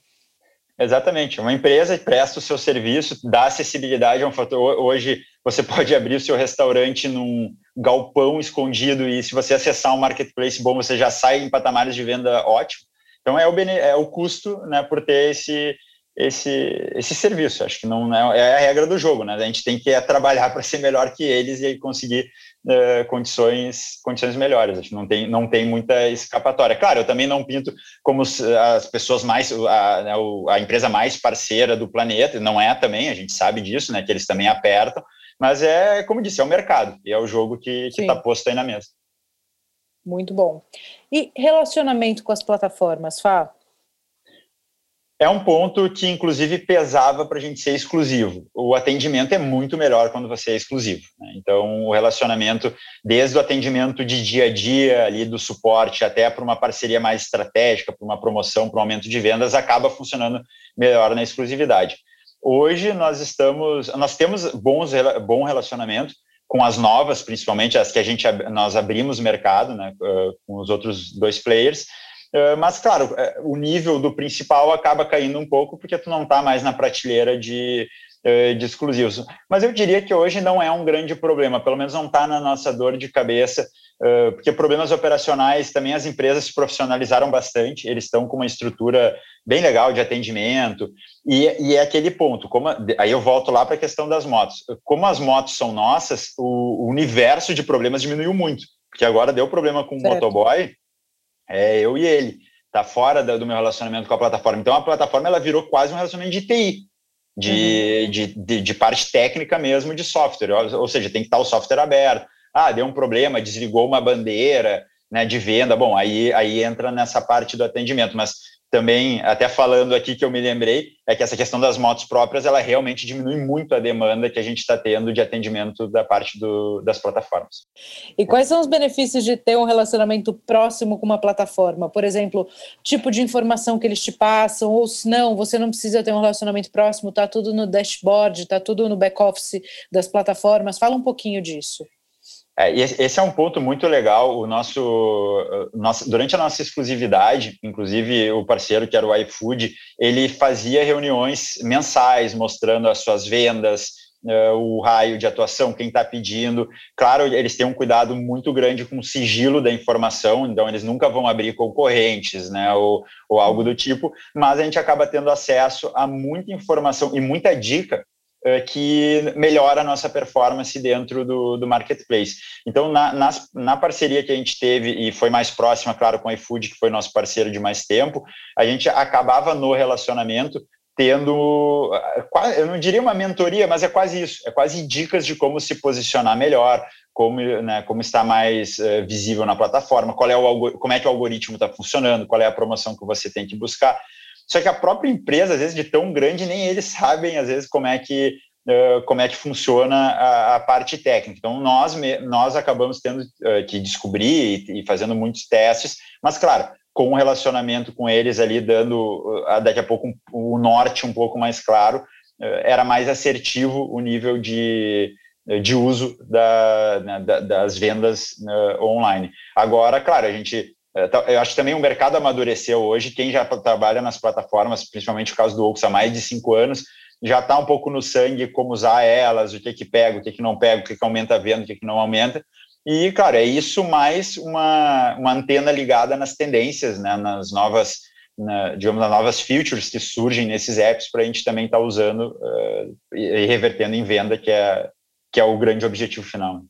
Exatamente. Uma empresa presta o seu serviço, dá acessibilidade a um fator. Hoje você pode abrir o seu restaurante num galpão escondido e se você acessar um marketplace bom, você já sai em patamares de venda ótimo. Então é o, é o custo né, por ter esse, esse, esse serviço. Acho que não é, é a regra do jogo, né? A gente tem que é, trabalhar para ser melhor que eles e conseguir uh, condições, condições melhores. Acho que não tem, não tem muita escapatória. Claro, eu também não pinto como as pessoas mais, a, né, a empresa mais parceira do planeta, não é também, a gente sabe disso, né? Que eles também apertam, mas é, como disse, é o mercado e é o jogo que está posto aí na mesa. Muito bom. E relacionamento com as plataformas, Fá? É um ponto que, inclusive, pesava para a gente ser exclusivo. O atendimento é muito melhor quando você é exclusivo. Né? Então, o relacionamento, desde o atendimento de dia a dia, ali do suporte, até para uma parceria mais estratégica, para uma promoção, para um aumento de vendas, acaba funcionando melhor na exclusividade. Hoje, nós estamos, nós temos bons, bom relacionamento com as novas, principalmente as que a gente nós abrimos mercado, né, com os outros dois players, mas, claro, é, o nível do principal acaba caindo um pouco porque tu não está mais na prateleira de, eh, de exclusivos. Mas eu diria que hoje não é um grande problema, pelo menos não está na nossa dor de cabeça, porque problemas operacionais também as empresas se profissionalizaram bastante, eles estão com uma estrutura bem legal de atendimento, e, e é aquele ponto, como, aí eu volto lá para a questão das motos. Como as motos são nossas, o, o universo de problemas diminuiu muito, porque agora deu problema com o motoboy, é eu e ele. Tá fora do meu relacionamento com a plataforma. Então a plataforma ela virou quase um relacionamento de TI, de, uhum. de, de, de, parte técnica mesmo de software. Ou, ou seja, tem que estar o software aberto. Ah, deu um problema, desligou uma bandeira né, de venda. Bom, aí, aí entra nessa parte do atendimento. Mas também, até falando aqui que eu me lembrei, é que essa questão das motos próprias, ela realmente diminui muito a demanda que a gente está tendo de atendimento da parte do, das plataformas. E quais são os benefícios de ter um relacionamento próximo com uma plataforma? Por exemplo, tipo de informação que eles te passam, ou se não, você não precisa ter um relacionamento próximo, está tudo no dashboard, está tudo no back-office das plataformas. Fala um pouquinho disso. É, esse é um ponto muito legal. O nosso, nosso, durante a nossa exclusividade, inclusive o parceiro que era o iFood, ele fazia reuniões mensais mostrando as suas vendas, uh, o raio de atuação, quem está pedindo. Claro, eles têm um cuidado muito grande com o sigilo da informação, então eles nunca vão abrir concorrentes, né, ou, ou algo do tipo. Mas a gente acaba tendo acesso a muita informação e muita dica que melhora a nossa performance dentro do, do marketplace. Então, na, na parceria que a gente teve, e foi mais próxima, claro, com o iFood, que foi nosso parceiro de mais tempo, a gente acabava no relacionamento tendo, eh, eu não diria uma mentoria, mas é quase isso, é quase dicas de como se posicionar melhor, como, né, como está mais uh, visível na plataforma, qual é o, como é que o algoritmo está funcionando, qual é a promoção que você tem que buscar. Só que a própria empresa, às vezes, de tão grande, nem eles sabem, às vezes, como é que, como é que funciona a, a, parte técnica. Então, nós, nós acabamos tendo que descobrir e, e, fazendo muitos testes, mas, claro, com um relacionamento com eles ali, dando daqui a pouco um, o norte um pouco mais claro, era mais assertivo o nível de, de uso da, né, da, das vendas online. Agora, claro, a gente eu acho que também o mercado amadureceu hoje. Quem já trabalha nas plataformas, principalmente o caso do Ox há mais de cinco anos, já está um pouco no sangue como usar elas, o que que pega, o que que não pega, o que que aumenta a venda, o que que não aumenta. E, cara, é isso mais uma, uma antena ligada nas tendências, né, nas novas, na, digamos, nas novas features que surgem nesses apps para a gente também estar tá usando uh, e revertendo em venda, que é, que é o grande objetivo final.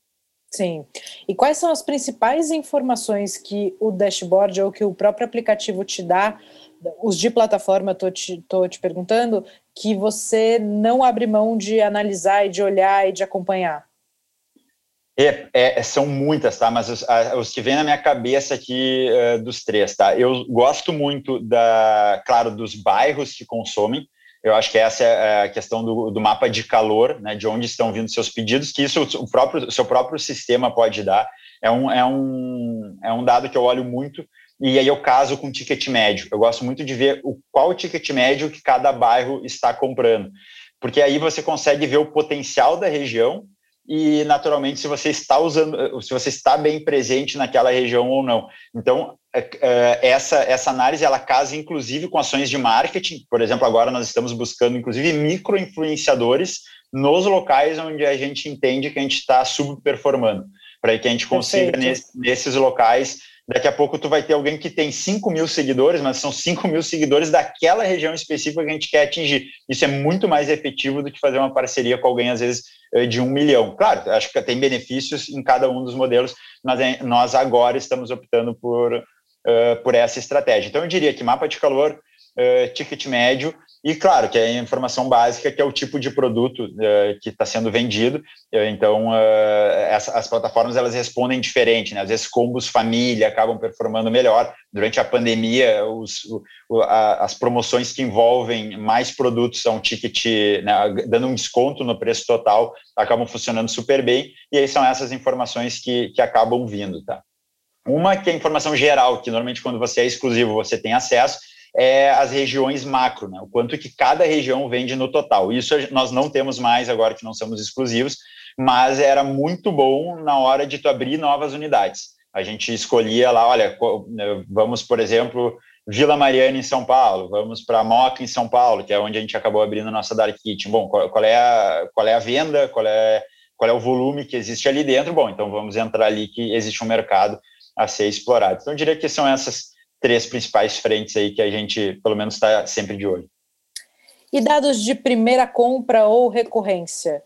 Sim. E quais são as principais informações que o dashboard ou que o próprio aplicativo te dá, os de plataforma, estou te, tô te perguntando, que você não abre mão de analisar e de olhar e de acompanhar? É, é, são muitas, tá? Mas os, a, os, que vêm na minha cabeça aqui uh, dos três, tá? Eu gosto muito da, claro, dos bairros que consomem. Eu acho que essa é a questão do, do, mapa de calor, né, de onde estão vindo seus pedidos, que isso o próprio seu próprio sistema pode dar. É um, é um, é um dado que eu olho muito e aí eu caso com ticket médio. Eu gosto muito de ver o, qual o ticket médio que cada bairro está comprando, porque aí você consegue ver o potencial da região e naturalmente se você está usando, se você está bem presente naquela região ou não. Então essa essa análise ela casa inclusive com ações de marketing. Por exemplo, agora nós estamos buscando inclusive micro influenciadores nos locais onde a gente entende que a gente está subperformando, para que a gente consiga nesse, nesses locais Daqui a pouco tu vai ter alguém que tem 5 mil seguidores, mas são 5 mil seguidores daquela região específica que a gente quer atingir. Isso é muito mais efetivo do que fazer uma parceria com alguém, às vezes, eh, de um milhão. Claro, acho que tem benefícios em cada um dos modelos, mas é, nós agora estamos optando por, uh, por essa estratégia. Então, eu diria que mapa de calor uh, ticket médio e, claro, que é a informação básica, que é o tipo de produto uh, que está sendo vendido. Uh, então, essa, as plataformas elas respondem diferente. Né? Às vezes, combos família acabam performando melhor. Durante a pandemia, os, o, a, as promoções que envolvem mais produtos um ticket, né, dando um desconto no preço total, acabam funcionando super bem. E aí são essas informações que, que acabam vindo. Tá? Uma que é a informação geral, que normalmente quando você é exclusivo você tem acesso, é as regiões macro, né? o quanto que cada região vende no total. Isso nós não temos mais agora que não somos exclusivos, mas era muito bom na hora de tu abrir novas unidades. A gente escolhia lá, olha, né, vamos, por exemplo, Vila Mariana em São Paulo, vamos para Moca em São Paulo, que é onde a gente acabou abrindo a nossa Dark Kitchen. Bom, qual, qual, é a, qual é a venda, qual é, qual é o volume que existe ali dentro? Bom, então vamos entrar ali que existe um mercado a ser explorado. Então, eu diria que são essas três principais frentes aí que a gente, pelo menos, está sempre de olho. E dados de primeira compra ou recorrência?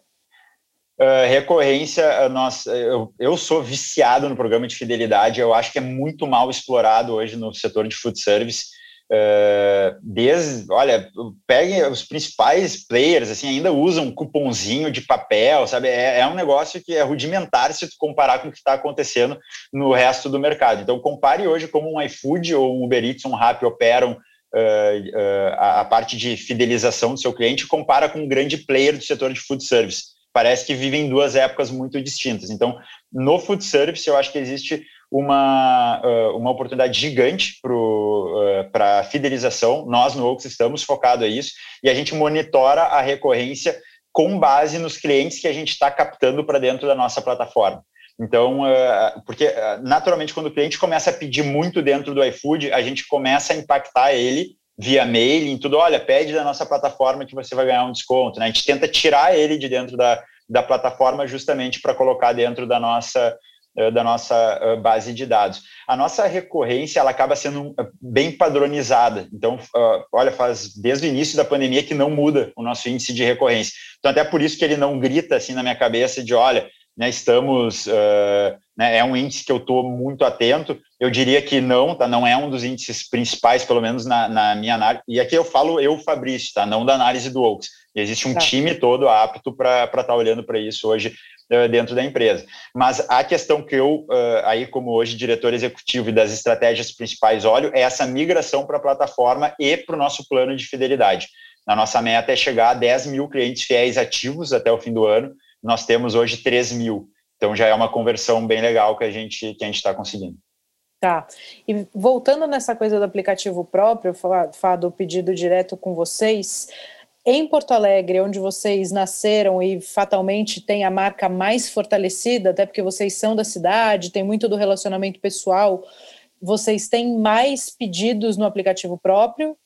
Uh, recorrência, nós, eu, eu sou viciado no programa de fidelidade, eu acho que é muito mal explorado hoje no setor de food service. Uh, desde, olha, peguem os principais players, assim, ainda usam um cupomzinho de papel, sabe? É, é um negócio que é rudimentar se tu comparar com o que está acontecendo no resto do mercado. Então, compare hoje como um iFood ou um Uber Eats, um Rappi operam uh, uh, a, a, parte de fidelização do seu cliente, compara com um grande player do setor de food service. Parece que vivem duas épocas muito distintas. Então, no food service, eu acho que existe uma, uma oportunidade gigante para uh, fidelização. Nós, no Oaks, estamos focados a isso e a gente monitora a recorrência com base nos clientes que a gente está captando para dentro da nossa plataforma. Então, porque naturalmente, quando o cliente começa a pedir muito dentro do iFood, a gente começa a impactar ele via mail, em tudo, olha, pede da nossa plataforma que você vai ganhar um desconto. Né? A gente tenta tirar ele de dentro da, da plataforma justamente para colocar dentro da nossa da nossa eh, base de dados. A nossa recorrência ela acaba sendo eh, bem padronizada. Então, olha, faz desde o início da pandemia que não muda o nosso índice de recorrência. Então, até por isso que ele não grita assim na minha cabeça de, olha, né, estamos, uh, né, é um índice que eu estou muito atento. Eu diria que não, tá? Não é um dos índices principais, pelo menos na, na minha análise. E aqui eu falo eu, Fabrício, tá? Não da análise do Oaks. Existe um tá. time todo apto para estar tá olhando para isso hoje dentro da empresa. Mas a questão que eu, uh, aí como hoje diretor executivo e das estratégias principais olho, é essa migração para a plataforma e para o nosso plano de fidelidade. A nossa meta é chegar a 10 mil clientes fiéis ativos até o fim do ano, nós temos hoje 3 mil. Então já é uma conversão bem legal que a gente que a gente está conseguindo. Tá. E voltando nessa coisa do aplicativo próprio, falar do pedido direto com vocês, em Porto Alegre, onde vocês nasceram e fatalmente tem a marca mais fortalecida, até porque vocês são da cidade, tem muito do relacionamento pessoal, vocês têm mais pedidos no aplicativo próprio?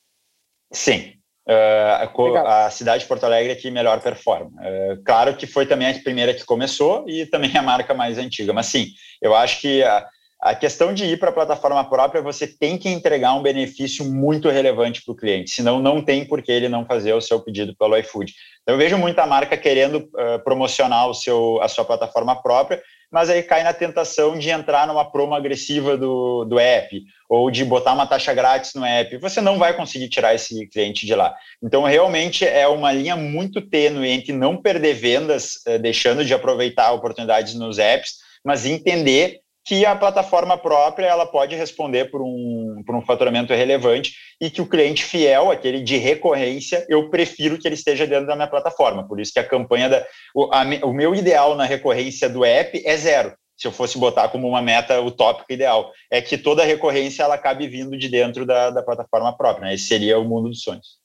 Sim, Uh, a, cidade de Porto Alegre que melhor performa. Uh, claro que foi também a primeira que começou e também a marca mais antiga, mas sim, eu acho que a, a questão de ir para a plataforma própria, você tem que entregar um benefício muito relevante para o cliente, senão não tem por que ele não fazer o seu pedido pelo iFood. Então, eu vejo muita marca querendo uh, promocionar o seu, a sua plataforma própria, mas aí cai na tentação de entrar numa promo agressiva do, do app ou de botar uma taxa grátis no app. Você não vai conseguir tirar esse cliente de lá. Então, realmente é uma linha muito tênue entre não perder vendas, deixando de aproveitar oportunidades nos apps, mas entender que a plataforma própria ela pode responder por um, por um faturamento relevante e que o cliente fiel, aquele de recorrência, eu prefiro que ele esteja dentro da minha plataforma. Por isso que a campanha da. O, a, o meu ideal na recorrência do app é zero. Se eu fosse botar como uma meta utópica ideal, é que toda recorrência ela acabe vindo de dentro da, da plataforma própria. Né? Esse seria o mundo dos sonhos.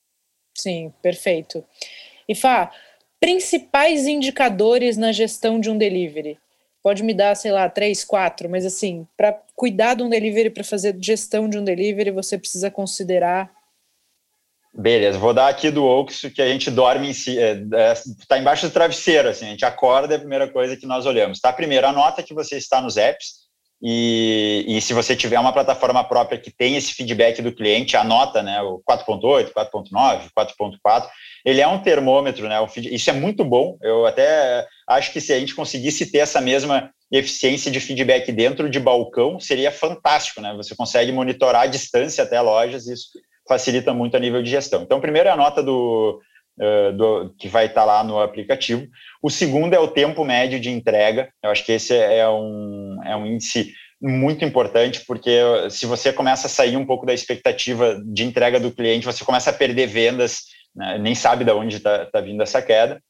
Sim, perfeito. E Fá, principais indicadores na gestão de um delivery? Pode me dar, sei lá, três, quatro, mas assim, para cuidar de um delivery, para fazer gestão de um delivery, você precisa considerar. Beleza, vou dar aqui do Oxo que a gente dorme em si, é, é, embaixo do travesseiro, assim, a gente acorda é a primeira coisa que nós olhamos, tá? Primeiro, anota que você está nos apps, e, e, se você tiver uma plataforma própria que tem esse feedback do cliente, anota né, o 4.8, 4.9, 4.4. Ele é um termômetro, né? Isso é muito bom. Eu até acho que se a gente conseguisse ter essa mesma eficiência de feedback dentro de balcão, seria fantástico, né? Você consegue monitorar a distância até lojas, isso facilita muito a nível de gestão. Então, primeiro é a nota do, uh, do que vai estar tá lá no aplicativo. O segundo é o tempo médio de entrega. Eu acho que esse é um, é um índice muito importante, porque se você começa a sair um pouco da expectativa de entrega do cliente, você começa a perder vendas, né? nem sabe de onde está tá vindo essa queda.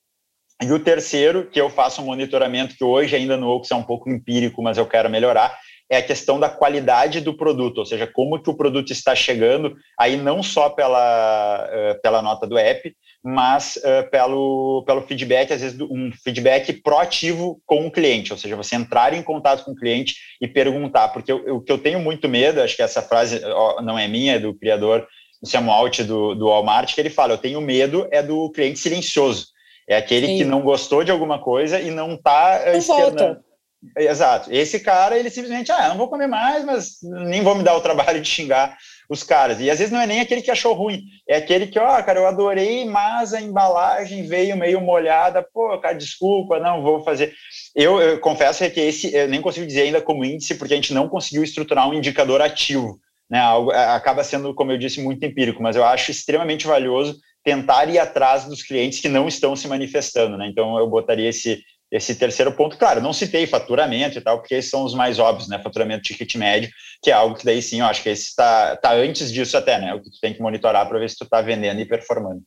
E o terceiro, que eu faço um monitoramento, que hoje ainda no Ox é um pouco empírico, mas eu quero melhorar, é a questão da qualidade do produto, ou seja, como que o produto está chegando, aí não só pela, uh, pela nota do app, mas uh, pelo, pelo feedback, às vezes um feedback proativo com o cliente, ou seja, você entrar em contato com o cliente e perguntar, porque o que eu tenho muito medo, acho que essa frase ó, não é minha, é do criador Sam Alt do, do Walmart, que ele fala, eu tenho medo é do cliente silencioso, é aquele Sim. que não gostou de alguma coisa e não está uh, externando Exato. Esse cara, ele simplesmente, ah, não vou comer mais, mas nem vou me dar o trabalho de xingar os caras. E às vezes não é nem aquele que achou ruim, é aquele que, ó, oh, cara, eu adorei, mas a embalagem veio meio molhada, pô, cara, desculpa, não vou fazer. Eu, eu confesso que esse, eu nem consigo dizer ainda como índice, porque a gente não conseguiu estruturar um indicador ativo. Né, algo, acaba sendo, como eu disse, muito empírico, mas eu acho extremamente valioso tentar ir atrás dos clientes que não estão se manifestando, né? Então eu botaria esse esse terceiro ponto, claro, não citei faturamento e tal, porque esses são os mais óbvios, né? Faturamento ticket médio, que é algo que daí sim, eu acho que esse está tá antes disso até, né? O que tu tem que monitorar para ver se tu está vendendo e performando.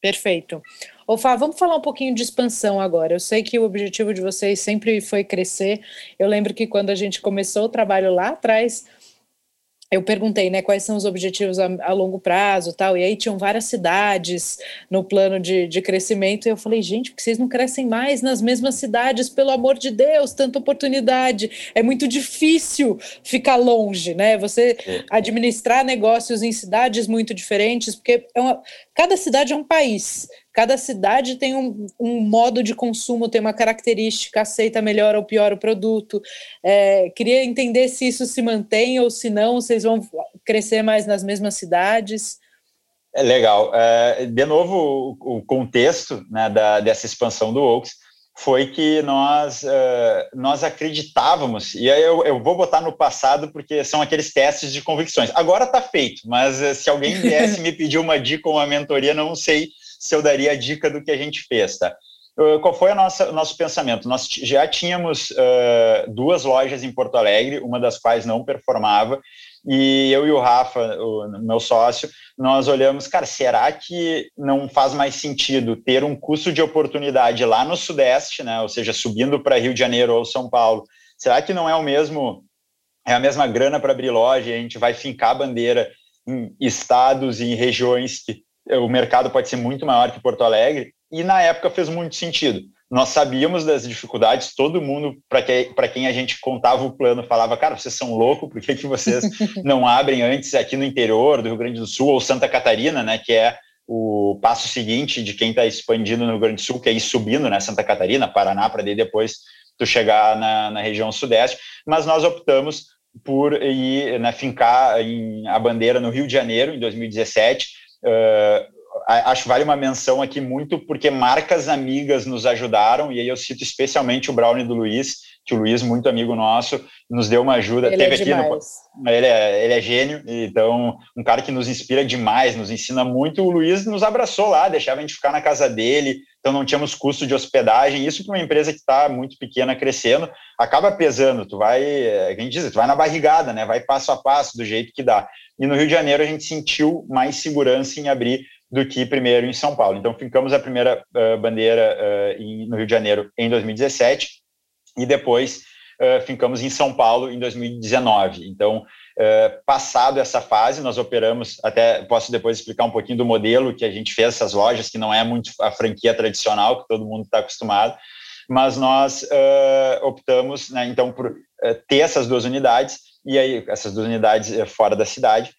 Perfeito. Ô, Fá, vamos falar um pouquinho de expansão agora. Eu sei que o objetivo de vocês sempre foi crescer. Eu lembro que quando a gente começou o trabalho lá atrás, eu perguntei, né, quais são os objetivos a, a, longo prazo tal, e aí tinham várias cidades no plano de, de crescimento, e eu falei, gente, por que vocês não crescem mais nas mesmas cidades, pelo amor de Deus, tanta oportunidade, é muito difícil ficar longe, né, você é. administrar negócios em cidades muito diferentes, porque é uma, cada cidade é um país, Cada cidade tem um, um, modo de consumo, tem uma característica, aceita melhor ou pior o produto. É, queria entender se isso se mantém ou se não, vocês vão crescer mais nas mesmas cidades. É legal. É, de novo, o, o contexto né, da, dessa expansão do Oaks foi que nós, uh, nós acreditávamos, e aí eu, eu, vou botar no passado porque são aqueles testes de convicções. Agora está feito, mas uh, se alguém viesse me pedir uma dica ou uma mentoria, não sei se eu daria a dica do que a gente fez, tá? Uh, qual foi o nosso pensamento? Nós já tínhamos uh, duas lojas em Porto Alegre, uma das quais não performava, e eu e o Rafa, o meu sócio, nós olhamos, cara, será que não faz mais sentido ter um custo de oportunidade lá no Sudeste, né? Ou seja, subindo para Rio de Janeiro ou São Paulo? Será que não é o mesmo, é a mesma grana para abrir loja a gente vai fincar a bandeira em estados e em regiões que o mercado pode ser muito maior que Porto Alegre, e na época fez muito sentido. Nós sabíamos das dificuldades, todo mundo, para que, quem a gente contava o plano, falava: Cara, vocês são loucos, por que, que vocês não abrem antes aqui no interior do Rio Grande do Sul ou Santa Catarina, né, que é o passo seguinte de quem está expandindo no Rio Grande do Sul, que é ir subindo, né, Santa Catarina, Paraná, para depois tu chegar na, na região sudeste. Mas nós optamos por ir né, fincar em, a bandeira no Rio de Janeiro, em 2017 Uh, acho que vale uma menção aqui muito porque marcas amigas nos ajudaram, e aí eu cito especialmente o Brownie do Luiz, que o Luiz, muito amigo nosso, nos deu uma ajuda. Ele é Teve é aqui no, ele, é, ele é gênio, então um cara que nos inspira demais, nos ensina muito. O Luiz nos abraçou lá, deixava a gente ficar na casa dele, então não tínhamos custo de hospedagem. Isso para uma empresa que está muito pequena, crescendo, acaba pesando. Tu vai, a gente diz, tu vai na barrigada, né? Vai passo a passo do jeito que dá. E no Rio de Janeiro a gente sentiu mais segurança em abrir do que primeiro em São Paulo. Então ficamos a primeira uh, bandeira uh, em, no Rio de Janeiro em 2017 e depois uh, ficamos em São Paulo em 2019. Então passado essa fase nós operamos até posso depois explicar um pouquinho do modelo que a gente fez essas lojas que não é muito a franquia tradicional que todo mundo está acostumado, mas nós optamos né, então por ter essas duas unidades e aí essas duas unidades fora da cidade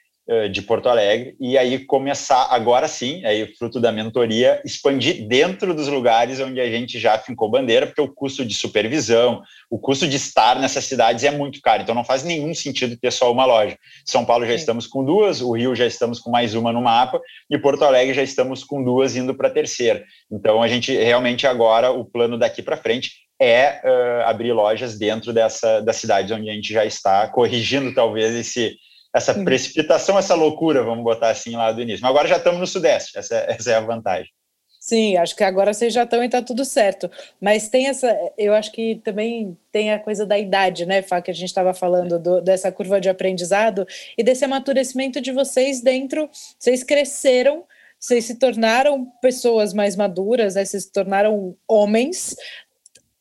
de Porto Alegre e aí começar agora sim, aí fruto da mentoria, expandir dentro dos lugares onde a gente já fincou bandeira, porque o custo de supervisão, o custo de estar nessas cidades é muito caro, então não faz nenhum sentido ter só uma loja. São Paulo já estamos com duas, o Rio já estamos com mais uma no mapa e Porto Alegre já estamos com duas indo para a terceira. Então a gente realmente agora o plano daqui para frente é uh, abrir lojas dentro dessa das cidades onde a gente já está, corrigindo talvez esse essa uhum. precipitação, essa loucura, vamos botar assim lá do início. Mas agora já estamos no Sudeste, essa, essa é a vantagem. Sim, acho que agora vocês já estão e está tudo certo. Mas tem essa, eu acho que também tem a coisa da idade, né, Fá, que a gente estava falando do, dessa curva de aprendizado e desse amadurecimento de vocês dentro. Vocês cresceram, vocês se tornaram pessoas mais maduras, né, vocês se tornaram homens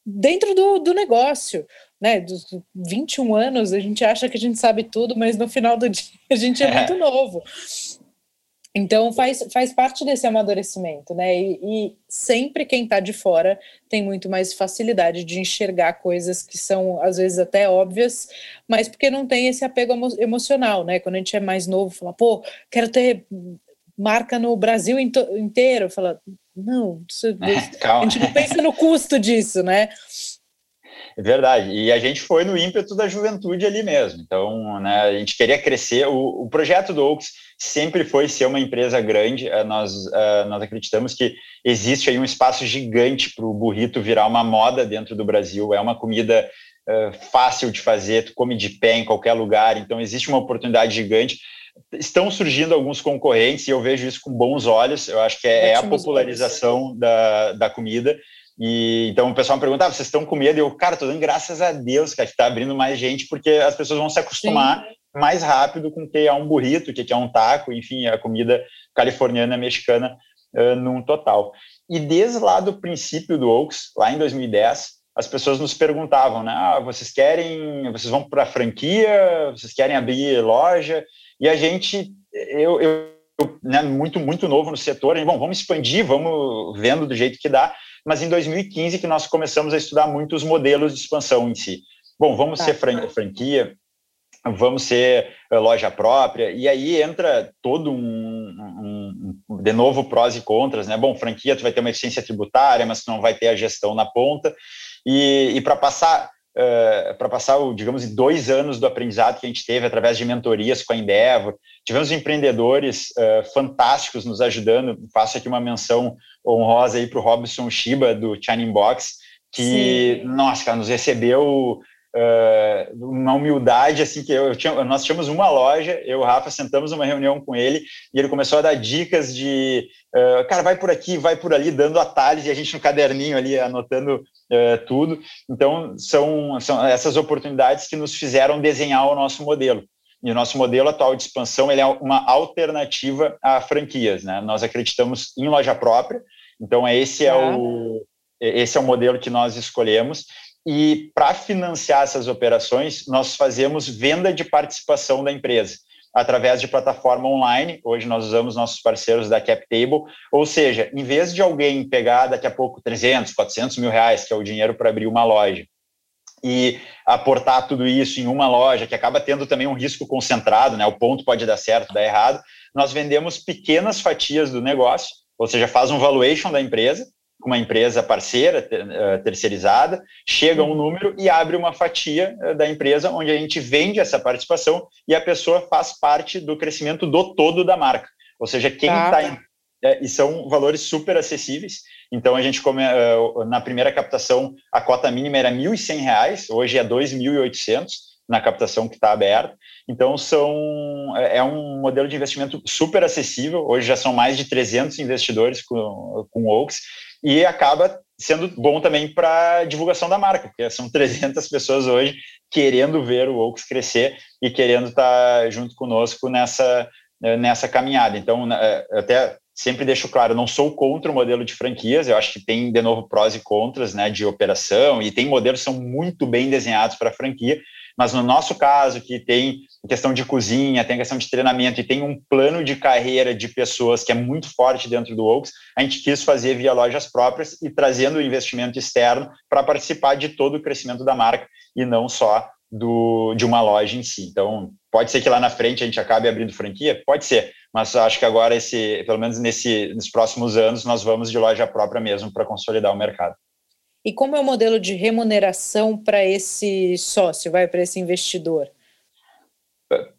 dentro do, do negócio. Né, dos 21 anos, a gente acha que a gente sabe tudo, mas no final do dia a gente é muito novo. Então faz, faz parte desse amadurecimento, né? E, e sempre quem está de fora tem muito mais facilidade de enxergar coisas que são às vezes até óbvias, mas porque não tem esse apego emo emocional, né? Quando a gente é mais novo, fala, pô, quero ter marca no Brasil inteiro, fala, não, isso, a gente não pensa no custo disso, né? É verdade. E a gente foi no ímpeto da juventude ali mesmo. Então, né, a gente queria crescer. O, o projeto do Oaks sempre foi ser uma empresa grande. Uh, nós, uh, nós acreditamos que existe aí um espaço gigante para o burrito virar uma moda dentro do Brasil. É uma comida uh, fácil de fazer, tu come de pé em qualquer lugar. Então, existe uma oportunidade gigante. Estão surgindo alguns concorrentes e eu vejo isso com bons olhos. Eu acho que é, é a popularização da, da comida e então o pessoal me pergunta: ah, vocês estão com medo? E eu, cara, tô dando graças a Deus que está abrindo mais gente, porque as pessoas vão se acostumar Sim. mais rápido com o que é um burrito, o que é um taco, enfim, a comida californiana, mexicana uh, num total. E desde lá do princípio do Oaks, lá em 2010, as pessoas nos perguntavam, né? Ah, vocês querem, vocês vão para a franquia, vocês querem abrir loja? E a gente, eu, eu né, muito muito novo no setor, bom, vamos expandir, vamos vendo do jeito que dá mas em 2015 que nós começamos a estudar muito os modelos de expansão em si. Bom, vamos tá. ser fran franquia, vamos ser uh, loja própria, e aí entra todo um, um, de novo, prós e contras, né? Bom, franquia, tu vai ter uma eficiência tributária, mas tu não vai ter a gestão na ponta, e, e para passar uh, para passar, digamos, dois anos do aprendizado que a gente teve através de mentorias com a Endeavor, tivemos empreendedores uh, fantásticos nos ajudando, faço aqui uma menção honrosa aí para o Robson Shiba, do Shining Box, que, Sim. nossa, cara, nos recebeu uh, uma humildade, assim, que eu, eu tinha, nós tínhamos uma loja, eu e o Rafa sentamos numa reunião com ele, e ele começou a dar dicas de, uh, cara, vai por aqui, vai por ali, dando atalhos, e a gente no caderninho ali, anotando uh, tudo. Então, são, são essas oportunidades que nos fizeram desenhar o nosso modelo. E o nosso modelo atual de expansão ele é uma alternativa a franquias. Né? Nós acreditamos em loja própria, então esse é, o, esse é o modelo que nós escolhemos. E para financiar essas operações, nós fazemos venda de participação da empresa através de plataforma online. Hoje nós usamos nossos parceiros da CapTable, ou seja, em vez de alguém pegar daqui a pouco 300, 400 mil reais, que é o dinheiro para abrir uma loja, e aportar tudo isso em uma loja, que acaba tendo também um risco concentrado, né? O ponto pode dar certo, dar errado. Nós vendemos pequenas fatias do negócio, ou seja, faz um valuation da empresa, com uma empresa parceira, eh, terceirizada, chega um número e abre uma fatia eh, da empresa, onde a gente vende essa participação e a pessoa faz parte do crescimento do todo da marca. Ou seja, quem está tá. É, e são valores super acessíveis. Então, a gente, come, uh, na primeira captação, a cota mínima era R$ 1.100, hoje é R$ 2.800 na captação que está aberta. Então, são, é, é um modelo de investimento super acessível. Hoje já são mais de 300 investidores com, com Oaks e acaba sendo bom também para divulgação da marca, porque são 300 pessoas hoje querendo ver o Oaks crescer e querendo estar tá junto conosco nessa, nessa caminhada. Então, né, até sempre deixo claro, não sou contra o modelo de franquias, eu acho que tem, de novo, prós e contras né, de operação, e tem modelos que são muito bem desenhados para franquia, mas no nosso caso, que tem questão de cozinha, tem questão de treinamento e tem um plano de carreira de pessoas que é muito forte dentro do Oaks, a gente quis fazer via lojas próprias e trazendo o investimento externo para participar de todo o crescimento da marca e não só do, de uma loja em si. Então, pode ser que lá na frente a gente acabe abrindo franquia? Pode ser, mas acho que agora, esse, pelo menos nesse, nos próximos anos, nós vamos de loja própria mesmo para consolidar o mercado. E como é o modelo de remuneração para esse sócio, vai para esse investidor?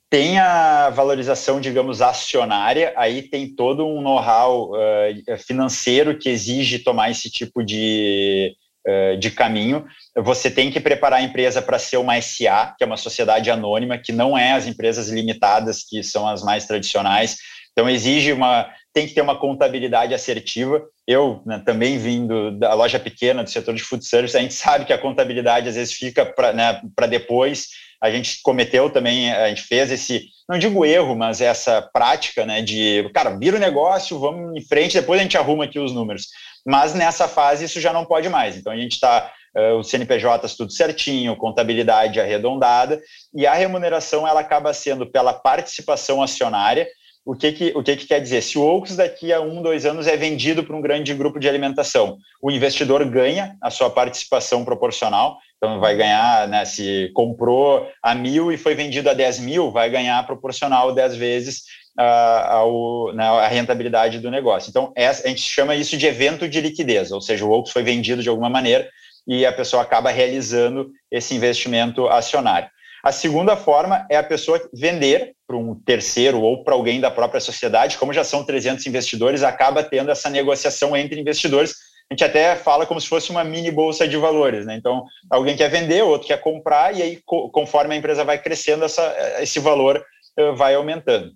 Tem a valorização, digamos, acionária, aí tem todo um know-how uh, financeiro que exige tomar esse tipo de, uh, de caminho. Você tem que preparar a empresa para ser uma SA, que é uma sociedade anônima, que não é as empresas limitadas, que são as mais tradicionais. Então, exige uma. Tem que ter uma contabilidade assertiva. Eu, né, também vindo da loja pequena, do setor de food service, a gente sabe que a contabilidade às vezes fica para né, depois. A gente cometeu também, a gente fez esse, não digo erro, mas essa prática né, de, cara, vira o negócio, vamos em frente, depois a gente arruma aqui os números. Mas nessa fase isso já não pode mais. Então a gente está uh, os CNPJs tudo certinho, contabilidade arredondada, e a remuneração ela acaba sendo pela participação acionária, o que, que, o que, que quer dizer? Se o Oaks daqui a um, dois anos é vendido para um grande grupo de alimentação, o investidor ganha a sua participação proporcional, então vai ganhar, né, se comprou a mil e foi vendido a 10 mil, vai ganhar proporcional 10 vezes uh, ao, né, a rentabilidade do negócio. Então essa, a gente chama isso de evento de liquidez, ou seja, o Oaks foi vendido de alguma maneira e a pessoa acaba realizando esse investimento acionário. A segunda forma é a pessoa vender para um terceiro ou para alguém da própria sociedade, como já são 300 investidores, acaba tendo essa negociação entre investidores. A gente até fala como se fosse uma mini bolsa de valores, né? Então, alguém quer vender, outro quer comprar, e aí, conforme a empresa vai crescendo, essa, esse valor uh, vai aumentando.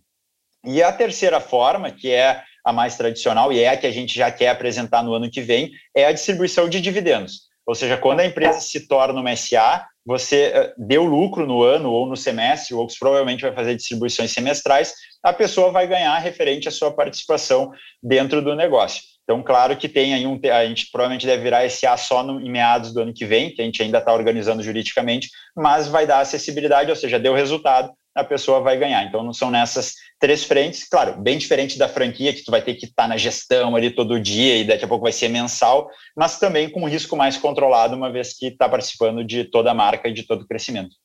E a terceira forma, que é a mais tradicional e é a que a gente já quer apresentar no ano que vem, é a distribuição de dividendos. Ou seja, quando a empresa se torna uma SA, você eh, deu lucro no ano ou no semestre, ou provavelmente vai fazer distribuições semestrais, a pessoa vai ganhar referente à sua participação dentro do negócio. Então, claro que tem aí um. A gente provavelmente deve virar SA só no, em meados do ano que vem, que a gente ainda está organizando juridicamente, mas vai dar acessibilidade, ou seja, deu resultado, a pessoa vai ganhar. Então, não são nessas três frentes, claro, bem diferente da franquia, que tu vai ter que estar tá na gestão ali todo dia e daqui a pouco vai ser mensal, mas também com um risco mais controlado, uma vez que está participando de toda a marca e de todo o crescimento.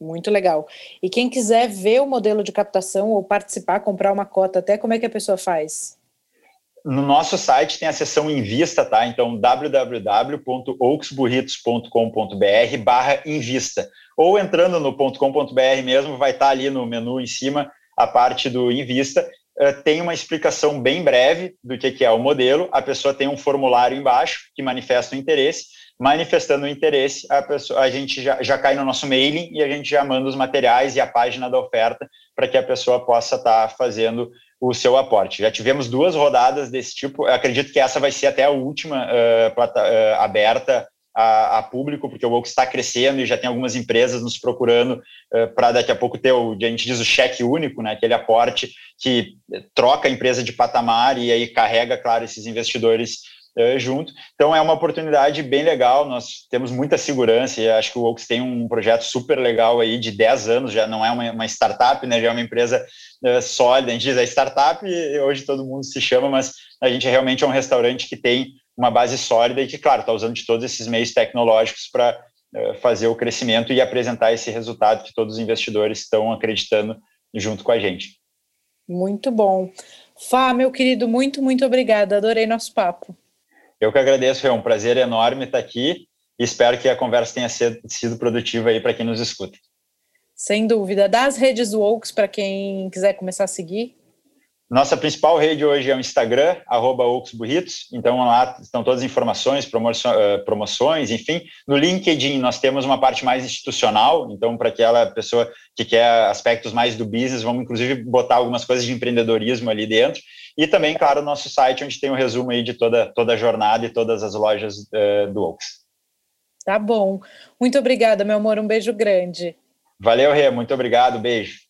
Muito legal. E quem quiser ver o modelo de captação ou participar, comprar uma cota, até como é que a pessoa faz? No nosso site tem a seção Invista, tá? Então, www.oxburritos.com.br barra Invista. Ou entrando no .com.br mesmo, vai estar tá ali no menu em cima a parte do Invista. Uh, tem uma explicação bem breve do que, que é o modelo. A pessoa tem um formulário embaixo que manifesta o interesse. Manifestando o interesse, a, pessoa, a gente já, já cai no nosso mailing e a gente já manda os materiais e a página da oferta para que a pessoa possa estar tá fazendo o seu aporte. Já tivemos duas rodadas desse tipo, Eu acredito que essa vai ser até a última uh, uh, aberta a, a, público, porque o Woke está crescendo e já tem algumas empresas nos procurando uh, para daqui a pouco ter o, a gente diz o cheque único, né, aquele aporte que troca a empresa de patamar e aí carrega, claro, esses investidores uh, junto. Então é uma oportunidade bem legal, nós temos muita segurança e acho que o Oaks tem um projeto super legal aí de 10 anos, já não é uma, uma startup, né, já é uma empresa uh, sólida, a gente diz é startup, hoje todo mundo se chama, mas a gente realmente é um restaurante que tem uma base sólida e que, claro, está usando de todos esses meios tecnológicos para uh, fazer o crescimento e apresentar esse resultado que todos os investidores estão acreditando junto com a gente. Muito bom. Fá, meu querido, muito, muito obrigada. Adorei nosso papo. Eu que agradeço, é um prazer enorme estar aqui e espero que a conversa tenha sido produtiva aí para quem nos escuta. Sem dúvida. Das redes Wokes para quem quiser começar a seguir. Nossa principal rede hoje é o Instagram, arroba Burritos. Então lá estão todas as informações, eh, promoções, enfim. No LinkedIn nós temos uma parte mais institucional, então para aquela pessoa que quer aspectos mais do business, vamos inclusive botar algumas coisas de empreendedorismo ali dentro. E também, claro, o nosso site, onde tem um resumo aí de toda, toda a jornada e todas as lojas uh, do Oaks. Tá bom. Muito obrigada, meu amor. Um beijo grande. Valeu, Rê. Muito obrigado. Beijo.